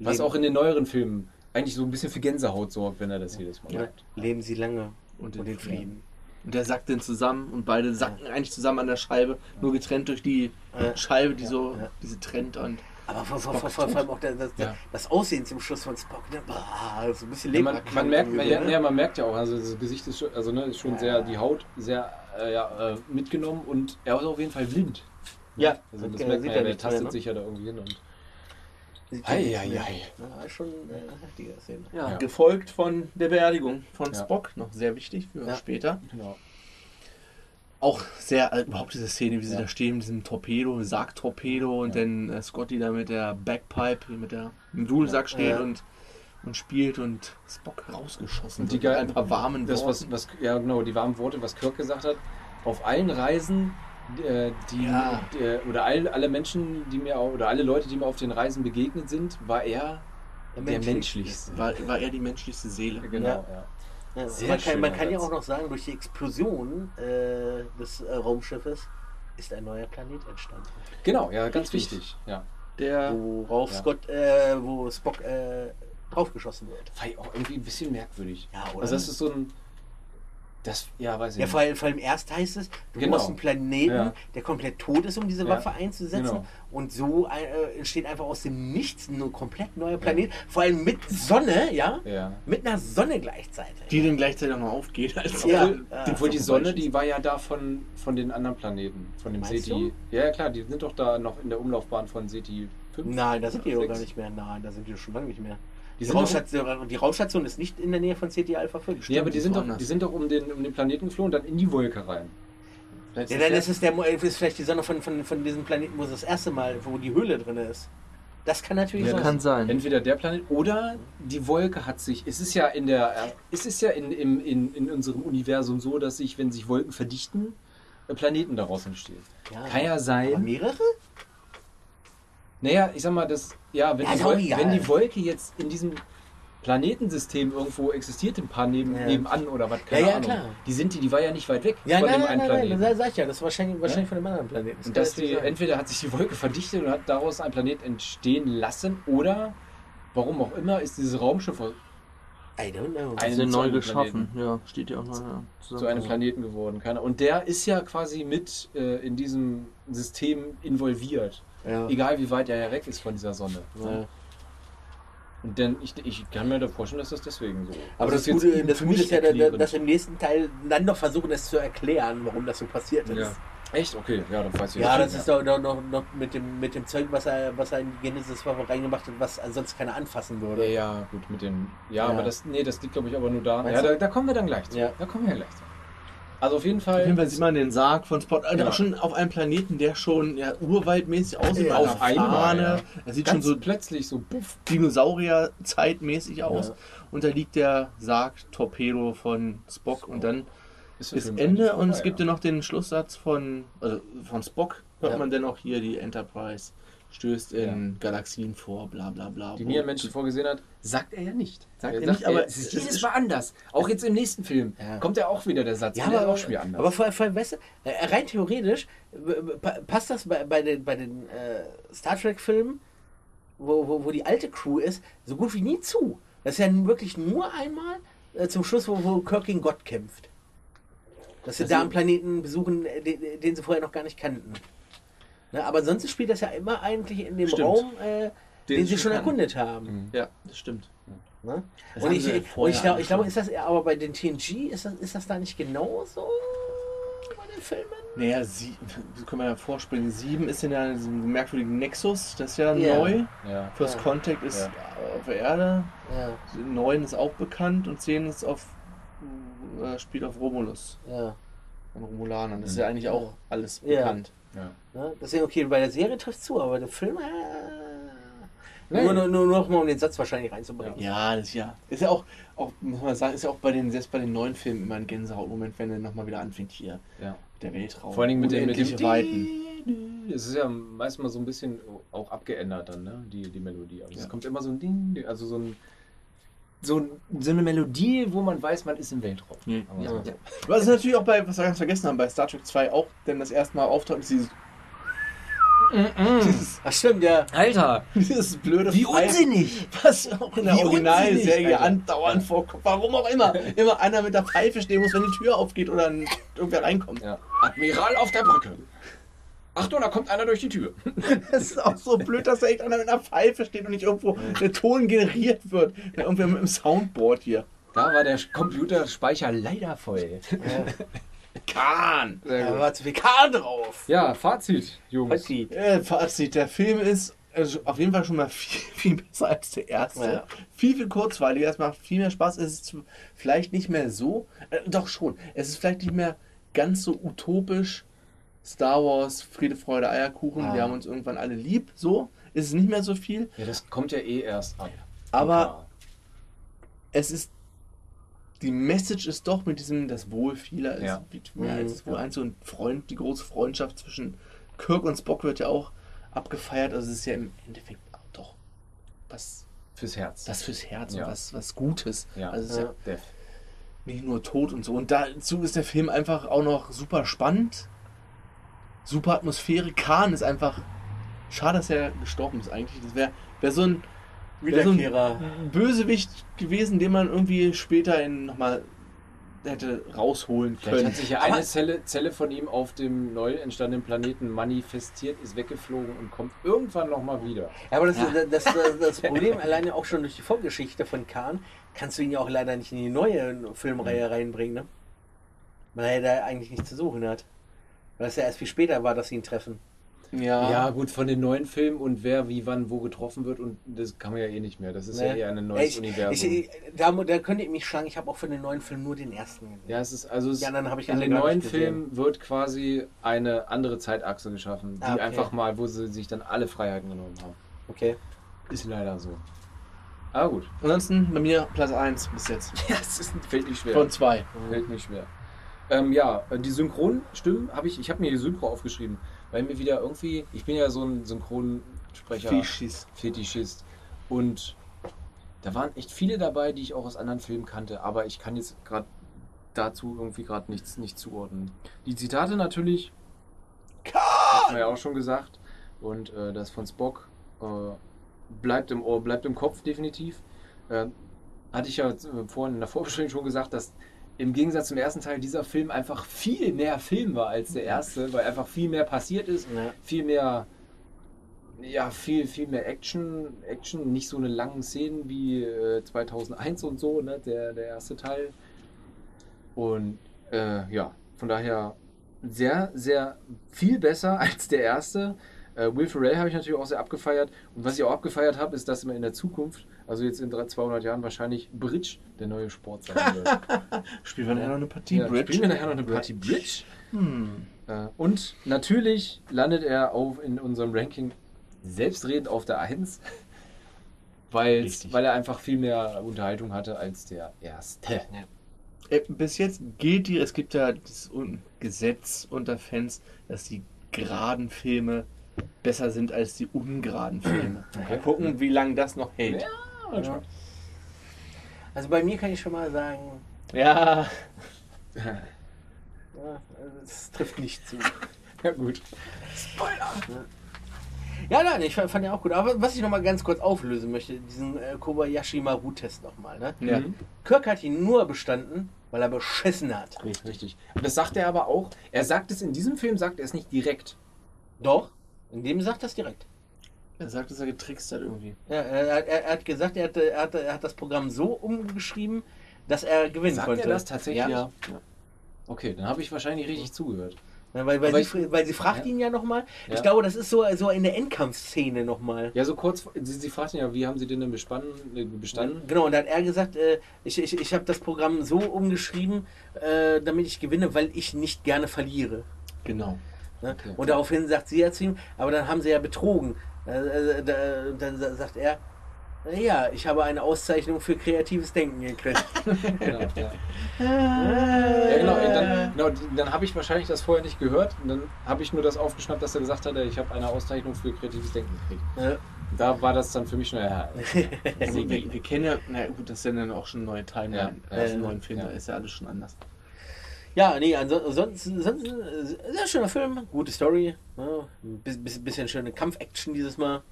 Was leben, auch in den neueren Filmen eigentlich so ein bisschen für Gänsehaut sorgt, wenn er das jedes Mal ja, sagt. leben sie lange Und und den den Frieden. Und der sackt dann zusammen und beide sacken eigentlich zusammen an der Scheibe, nur getrennt durch die Ja. Scheibe, die so, ja. diese trennt und Aber vor, vor, vor, vor, allem auch der, das, Ja. das Aussehen zum Schluss von Spock. Ne? Boah, so ein bisschen Ja, man, man, merkt, man, ja, ne? ja, man merkt ja auch, also das Gesicht ist schon, also, ne, ist schon Ja. sehr, die Haut sehr äh, ja, äh, mitgenommen und er ist auf jeden Fall blind. Ja, Also das okay, merkt sieht man er ja, der tastet ne? sich ja da irgendwie hin und Sieht Ei, ja ei, ei. Schon eine heftige Szene. ja, Ja. gefolgt von der Beerdigung von Ja. Spock, noch sehr wichtig für Ja. später. genau. Auch sehr, äh, überhaupt diese Szene, wie sie Ja. da stehen mit diesem Torpedo, Sargtorpedo und Ja. dann äh, Scotty da mit der Bagpipe, mit der dem Dudelsack steht Ja. und, und spielt und Spock rausgeschossen Und die geil- ein paar warmen Das, was, Worten. was, ja genau, die warmen Worte, was Kirk gesagt hat, auf allen Reisen, äh, die, Ja. äh, oder all, alle Menschen, die mir, oder alle Leute, die mir auf den Reisen begegnet sind, war er der menschlichste. war, war er die menschlichste Seele. Genau, Ja. ja. Ja, man kann, man kann ja auch noch sagen, durch die Explosion äh, des äh, Raumschiffes ist ein neuer Planet entstanden. Genau, ja, ganz Richtig. wichtig. Ja. Der Worauf Ja. Scott, äh, wo Spock äh, draufgeschossen wird. War ja auch irgendwie ein bisschen merkwürdig. Ja, oder? Also das ist so ein. Das, ja, weiß ich Ja, nicht. vor allem, vor allem erst heißt es, du Genau. brauchst einen Planeten, Ja. der komplett tot ist, um diese Ja. Waffe einzusetzen. Genau. Und so äh, entsteht einfach aus dem Nichts ein komplett neuer Planet. Vor allem mit Sonne, ja? Ja. Mit einer Sonne gleichzeitig. die dann gleichzeitig auch noch aufgeht. Als Ja. Obwohl, Ja. obwohl die So Sonne, die war ja da von, von den anderen Planeten. Von dem Meinst SETI. Ja, ja, klar, die sind doch da noch in der Umlaufbahn von SETI 5. Nein, da sind die doch gar nicht mehr. Nein, da sind die schon lange nicht mehr. Die Die, doch- Raumstation, die Raumstation ist nicht in der Nähe von CT Alpha 5. Nee, aber die sind, doch, die sind doch um den, um den Planeten geflohen und dann in die Wolke rein. Vielleicht Ja, ist dann der- ist es der, Mo- ist vielleicht die Sonne von, von, von diesem Planeten, wo es das erste Mal, wo die Höhle drin ist. Das kann natürlich Ja, sein. kann sein. Entweder der Planet oder die Wolke hat sich. Es ist ja in der. Es ist ja in, im, in, in unserem Universum so, dass sich, wenn sich Wolken verdichten, äh, Planeten daraus entstehen. Ja. Kann ja Aber sein. mehrere? Naja, ich sag mal, das. Ja, wenn, Ja, die, Wolke, wenn die Wolke jetzt in diesem Planetensystem irgendwo existiert, ein paar neben, Ja. nebenan oder was, keine Ja, ja, Ahnung. klar. Die sind die, die war ja nicht weit weg Ja, von nein, dem nein, einen nein, nein, Planeten. das sag ich ja. Das ist wahrscheinlich, wahrscheinlich von dem anderen Planeten. Das Und dass die, sein. entweder hat sich die Wolke verdichtet und hat daraus ein Planet entstehen lassen oder warum auch immer ist dieses Raumschiff I don't know. ein- sind neu einem geschaffen. Ja, steht ja auch noch. Ja, zu einem Planeten geworden. Keine. Und der ist ja quasi mit äh, in diesem System involviert. ja. Egal wie weit er ja weg ist von dieser Sonne. Ja. Und denn ich, ich kann mir da vorstellen, dass das deswegen so. Aber Also das, ist Gute, das Gute ist ja, dass im nächsten Teil dann noch versuchen, es zu erklären, warum das so passiert ist. Ja. Echt? Okay, ja, dann weiß ich Ja, das ist doch noch, noch, noch mit, dem, mit dem Zeug, was er, was er in die Genesis-Waffe reingemacht hat, was sonst keiner anfassen würde. Ja, ja, gut, mit den. Ja, Ja. aber das. Nee, das liegt glaube ich aber nur da. Meinst Ja, da, da kommen wir dann gleich zu. Ja. Da kommen wir gleich zu. Also auf jeden Auf jeden Fall Fall sieht man den Sarg von Spot, also Ja. auch schon auf einem Planeten, der schon ja, urwaldmäßig aussieht. Ja, auf Fahne. ja. Er sieht ganz schon so plötzlich so. Dinosaurier-zeitmäßig aus. Ja. Und da liegt der Sarg-Torpedo von Spock und dann Ist, ist Ende und es gibt ja noch den Schlusssatz von, also von Spock, hört man dann auch hier die Enterprise stößt in Galaxien vor, bla bla bla. die nie ein Mensch vorgesehen hat, sagt er ja nicht. Sagt er er nicht, aber es ist es jedes Mal anders. Auch jetzt im nächsten Film Ja. kommt ja auch wieder der Satz. Ja, aber, auch schon wieder anders. aber vor, vor allem, weißt du, äh, rein theoretisch pa- passt das bei, bei den, bei den äh, Star Trek-Filmen, wo, wo, wo die alte Crew ist, so gut wie nie zu. Das ist ja wirklich nur einmal äh, zum Schluss, wo, wo Kirk gegen Gott kämpft. Dass sie Also- da einen Planeten besuchen, äh, den, den sie vorher noch gar nicht kannten. Ne, aber sonst spielt das ja immer eigentlich in dem Stimmt. Raum, äh, den, Den sie schon kannten. erkundet haben. Ja, das stimmt. Ne? Das Und ich, und vorher ich glaube, ich glaube, angeschaut. ist das, aber bei den TNG, ist das, ist das da nicht genauso bei den Filmen? Naja, sie, das können wir ja vorspringen. Sieben ist in ja diesem merkwürdigen Nexus, das ist ja Ja. neu. ja. First Ja. Contact ist Ja. auf der Erde. Ja, Neun ist auch bekannt und zehn ist auf äh, spielt auf Romulus. ja. Von Romulanern. Das ist ja eigentlich auch alles Ja. bekannt. Ja. Ne? Deswegen, okay, bei der Serie trifft zu, aber der Film. Äh, Nee. nur, nur, nur noch mal, um den Satz wahrscheinlich reinzubringen. Ja, das ist ja. Ist ja auch, auch, muss man sagen, ist ja auch bei den, selbst bei den neuen Filmen immer ein Gänsehautmoment, wenn er nochmal wieder anfängt hier. ja. Der Weltraum. Vor allen Dingen mit dem, mit dem Weiten. Es ist ja meist mal so ein bisschen auch abgeändert dann, ne? Die, die Melodie. Also Ja. es kommt immer so ein Ding, also so ein so, so eine Melodie, wo man weiß, man ist im Weltraum. Ja. Aber Ja. so. Was wir natürlich auch bei, was wir ganz vergessen haben, bei Star Trek 2 auch, denn das erste Mal auftaucht, ist dieses, dieses, Ach, stimmt, ja. Alter, (laughs) dieses blöde wie Pfeif- unsinnig! Was auch in der Originalserie andauernd vorkommt. Warum auch immer. Immer einer mit der Pfeife stehen muss, wenn die Tür aufgeht oder ein, irgendwer reinkommt. Ja. Admiral auf der Brücke. Achtung, da kommt einer durch die Tür. (laughs) Das ist auch so blöd, dass da echt einer mit einer Pfeife steht und nicht irgendwo der Ton generiert wird. Ja, Irgendwer mit dem Soundboard hier. Da war der Computerspeicher leider voll. Kahn! Da war zu viel K drauf. Ja, Fazit, Jungs. Fazit. Äh, Fazit, der Film ist also auf jeden Fall schon mal (laughs) viel, viel besser als der erste. Ja. Viel, viel kurzweiliger, es macht viel mehr Spaß. Es ist vielleicht nicht mehr so, äh, doch schon, es ist vielleicht nicht mehr ganz so utopisch. Star Wars, Friede, Freude, Eierkuchen, Ah. wir haben uns irgendwann alle lieb, so ist es nicht mehr so viel. Ja, das kommt ja eh erst ab. Aber es ist, die Message ist doch mit diesem, das Wohl vieler ist Ja. viel mehr Mhm. als das Wohl eins und Freund, die große Freundschaft zwischen Kirk und Spock wird ja auch abgefeiert. Also es ist ja im Endeffekt auch doch was, Fürs Herz. was fürs Herz Ja. und was, was Gutes. Ja. Also es ist ja Ja. Nicht nur Tod und so. Und dazu ist der Film einfach auch noch super spannend, super Atmosphäre. Khan ist einfach, schade, dass er gestorben ist eigentlich. Das wäre wär so ein wär so ein Wiederkehrer. Bösewicht gewesen, den man irgendwie später in nochmal hätte rausholen Vielleicht können. hat sich ja eine Zelle, Zelle von ihm auf dem neu entstandenen Planeten manifestiert, ist weggeflogen und kommt irgendwann nochmal wieder. Ja, aber das, das, das, das (laughs) Problem alleine auch schon durch die Vorgeschichte von Khan, kannst du ihn ja auch leider nicht in die neue Filmreihe reinbringen, ne? Weil er da eigentlich nichts zu suchen hat. Weil es ja erst viel später war, dass sie ihn treffen. Ja, Ja, gut, von den neuen Filmen und wer wie wann wo getroffen wird und das kann man ja eh nicht mehr. Das ist ja Ne? eher ein neues ich, Universum. Ich, da, da könnt ihr mich schlagen, ich habe auch von den neuen Filmen nur den ersten gesehen. ja, es ist also es, Die anderen habe ich in alle den neuen. Filmen wird quasi eine andere Zeitachse geschaffen, die Ah, okay. einfach mal, wo sie sich dann alle Freiheiten genommen haben. Okay. Ist leider so. Aber gut. ansonsten bei mir Platz 1 bis jetzt. (laughs) Ja, es ist, fällt nicht schwer. Von 2. Fällt nicht schwer. Ähm, ja, die Synchronstimmen habe ich, ich habe mir die Synchro aufgeschrieben, weil mir wieder irgendwie, ich bin ja so ein Synchronsprecher, Fischis. Fetischist und da waren echt viele dabei, die ich auch aus anderen Filmen kannte, aber ich kann jetzt gerade dazu irgendwie gerade nichts nicht zuordnen. Die Zitate natürlich, haben wir ja auch schon gesagt und äh, das von Spock äh, bleibt im Ohr, bleibt im Kopf definitiv. Äh, hatte ich ja äh, vorhin in der Vorbesprechung schon gesagt, dass im Gegensatz zum ersten Teil dieser Film einfach viel mehr Film war als der erste, weil einfach viel mehr passiert ist, Ja. viel mehr, ja, viel, viel mehr Action, Action, nicht so eine langen Szenen wie äh, 2001 und so, ne, der, der erste Teil. Und äh, ja, von daher sehr, sehr viel besser (laughs) als der erste. Äh, Will Ferrell habe ich natürlich auch sehr abgefeiert. Und was ich auch abgefeiert habe, ist, dass immer in der Zukunft, also jetzt in 300, 200 Jahren, wahrscheinlich Bridge der neue Sport sein wird. (laughs) Spielen wir nachher noch eine Partie Ja, Bridge? Spielen wir nachher noch eine Partie Bridge. Hm. Äh, und natürlich landet er auf in unserem Ranking selbstredend auf der 1, (laughs) weil, er einfach viel mehr Unterhaltung hatte als der erste. Äh, Bis jetzt gilt die, es gibt ja das Gesetz unter Fans, dass die geraden Filme besser sind als die ungeraden Filme. Mal gucken, wie lange das noch hält. Ja. Also bei mir kann ich schon mal sagen, Ja, (laughs) ja, es trifft nicht zu. (laughs) Ja, gut. Ja, nein, ich fand, fand ja auch gut. Aber was ich noch mal ganz kurz auflösen möchte, diesen äh, Kobayashi Maru-Test nochmal. Ne? ja. Mhm. Kirk hat ihn nur bestanden, weil er beschissen hat. Richtig. Richtig. Und das sagt er aber auch. Er sagt es in diesem Film, sagt er es nicht direkt. Doch, in dem sagt er es direkt. Er sagt, dass er getrickst hat irgendwie. Ja, er, er, er hat gesagt, er hat, er, hat, er hat das Programm so umgeschrieben, dass er gewinnen Sagt konnte. er das tatsächlich? Ja. Okay, dann habe ich wahrscheinlich richtig zugehört. Ja, weil, weil, sie, weil sie fragt Ja. ihn ja nochmal. Ich Ja. glaube, das ist so, so in der Endkampfszene nochmal. Ja, so kurz, sie, sie fragt ihn ja, wie haben sie denn denn äh, bestanden? Genau, und da hat er gesagt, äh, ich, ich, ich habe das Programm so umgeschrieben, äh, damit ich gewinne, weil ich nicht gerne verliere. Genau. Ne? Okay. Und daraufhin sagt sie ja zu ihm, aber dann haben sie ja betrogen. Äh, äh, da, dann sa- sagt er, ja, ich habe eine Auszeichnung für kreatives Denken gekriegt. Genau, (laughs) ja. ja, genau. Dann, (laughs) genau, dann habe ich wahrscheinlich das vorher nicht gehört. Und dann habe ich nur das aufgeschnappt, dass er gesagt hat, ich habe eine Auszeichnung für kreatives Denken gekriegt. Ja. Da war das dann für mich schon, ja, (laughs) Also wir, wir kennen ja, na gut, das ist ja dann auch schon neue Timeline. Ja, Ja, dem neuen Film, ja. da ist ja alles schon anders. Ja, nee, ansonsten, ansonsten äh, sehr schöner Film, gute Story, ne? ein bis, bis, bisschen schöne Kampf-Action dieses Mal,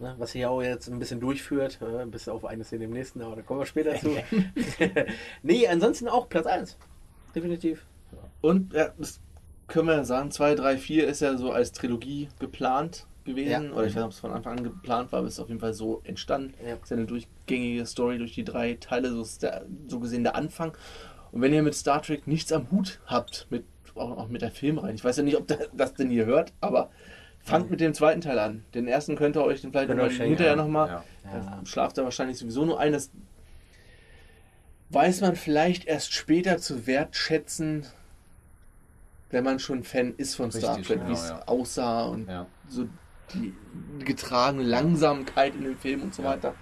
ne? was hier auch jetzt ein bisschen durchführt, äh, bis auf eine Szene im nächsten, aber da kommen wir später zu. (laughs) (laughs) nee, ansonsten auch Platz 1, definitiv. Und ja, das können wir ja sagen, 2, 3, 4 ist ja so als Trilogie geplant gewesen. Ja. Oder ich weiß nicht, ob es von Anfang an geplant war, aber es ist auf jeden Fall so entstanden. Ja. ist ja eine durchgängige Story durch die drei Teile, so ist der, so gesehen der Anfang. Und wenn ihr mit Star Trek nichts am Hut habt, mit, auch, auch mit der Filmreihe, ich weiß ja nicht, ob da, das denn ihr hört, aber fangt mit dem zweiten Teil an. Den ersten könnt ihr euch dann vielleicht ihr noch hinterher nochmal. Ja. Ja. Schlaft da wahrscheinlich sowieso nur ein. Das weiß man vielleicht erst später zu wertschätzen, wenn man schon Fan ist von Star Richtig, Trek, genau, wie es ja. aussah und Ja. so die getragene Langsamkeit in dem Film und so weiter.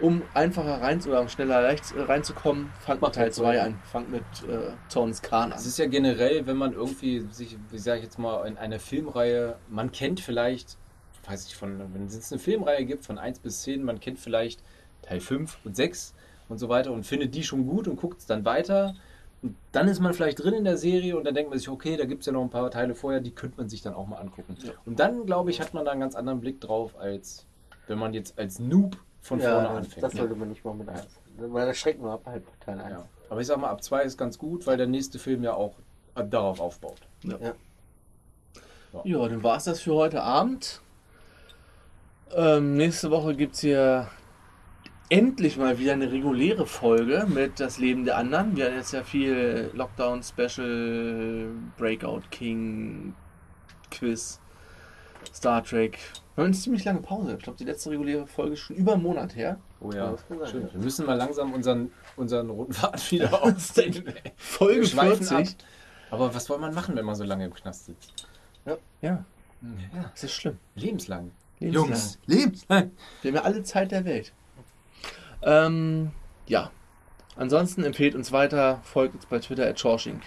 Um einfacher rein oder schneller leicht äh, reinzukommen, fangt mit Macht Teil halt 2 so. an. Fangt mit äh, Zorns Khan an. Es ist ja generell, wenn man irgendwie sich, wie sage ich jetzt mal, in einer Filmreihe, man kennt vielleicht, weiß ich von, wenn es eine Filmreihe gibt von 1 bis 10, man kennt vielleicht Teil 5 und 6 und so weiter und findet die schon gut und guckt es dann weiter. Und dann ist man vielleicht drin in der Serie und dann denkt man sich, okay, da gibt es ja noch ein paar Teile vorher, die könnte man sich dann auch mal angucken. Ja. Und dann, glaube ich, hat man da einen ganz anderen Blick drauf, als wenn man jetzt als Noob von vorne ja, anfängt. das sollte man nicht mal mit 1. Weil das schreckt nur ab, halt Teil 1. Ja. Aber ich sag mal, ab 2 ist ganz gut, weil der nächste Film ja auch äh, darauf aufbaut. Ja, dann war es das für heute Abend. Ähm, nächste Woche gibt es hier endlich mal wieder eine reguläre Folge mit Das Leben der anderen. Wir hatten jetzt ja viel Lockdown Special, Breakout King, Quiz, Star Trek. Wir haben eine ziemlich lange Pause. Ich glaube, die letzte reguläre Folge ist schon über einen Monat her. Oh Ja, ja, ja. Wir müssen mal langsam unseren, unsern roten Faden wieder (laughs) ausziehen. Folge Wir schweifen 40. Aber was soll man machen, wenn man so lange im Knast sitzt? Ja, Ja, das ist schlimm. lebenslang. Lebenslang. Jungs, lebenslang. Wir haben ja alle Zeit der Welt. Ähm, ja. Ansonsten empfehlt uns weiter, folgt uns bei Twitter at Shawshink.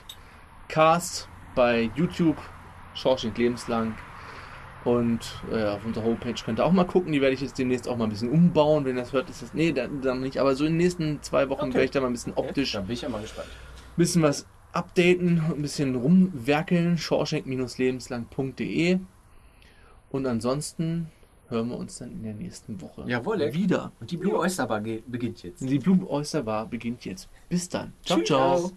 Cast bei YouTube, Shawshink lebenslang. Und äh, auf unserer Homepage könnt ihr auch mal gucken. Die werde ich jetzt demnächst auch mal ein bisschen umbauen. Wenn ihr das hört, ist das. Nee, dann, dann nicht. Aber so in den nächsten zwei Wochen Okay. werde ich da mal ein bisschen optisch Da bin ich ja mal gespannt. ein bisschen was updaten, ein bisschen rumwerkeln. Shawshank-lebenslang.de. Und ansonsten hören wir uns dann in der nächsten Woche Jawohl, Leck. wieder. Und die Blue Oyster Bar beginnt jetzt. Die Blue Oyster Bar beginnt jetzt. Bis dann. Ciao, Tschüss. ciao.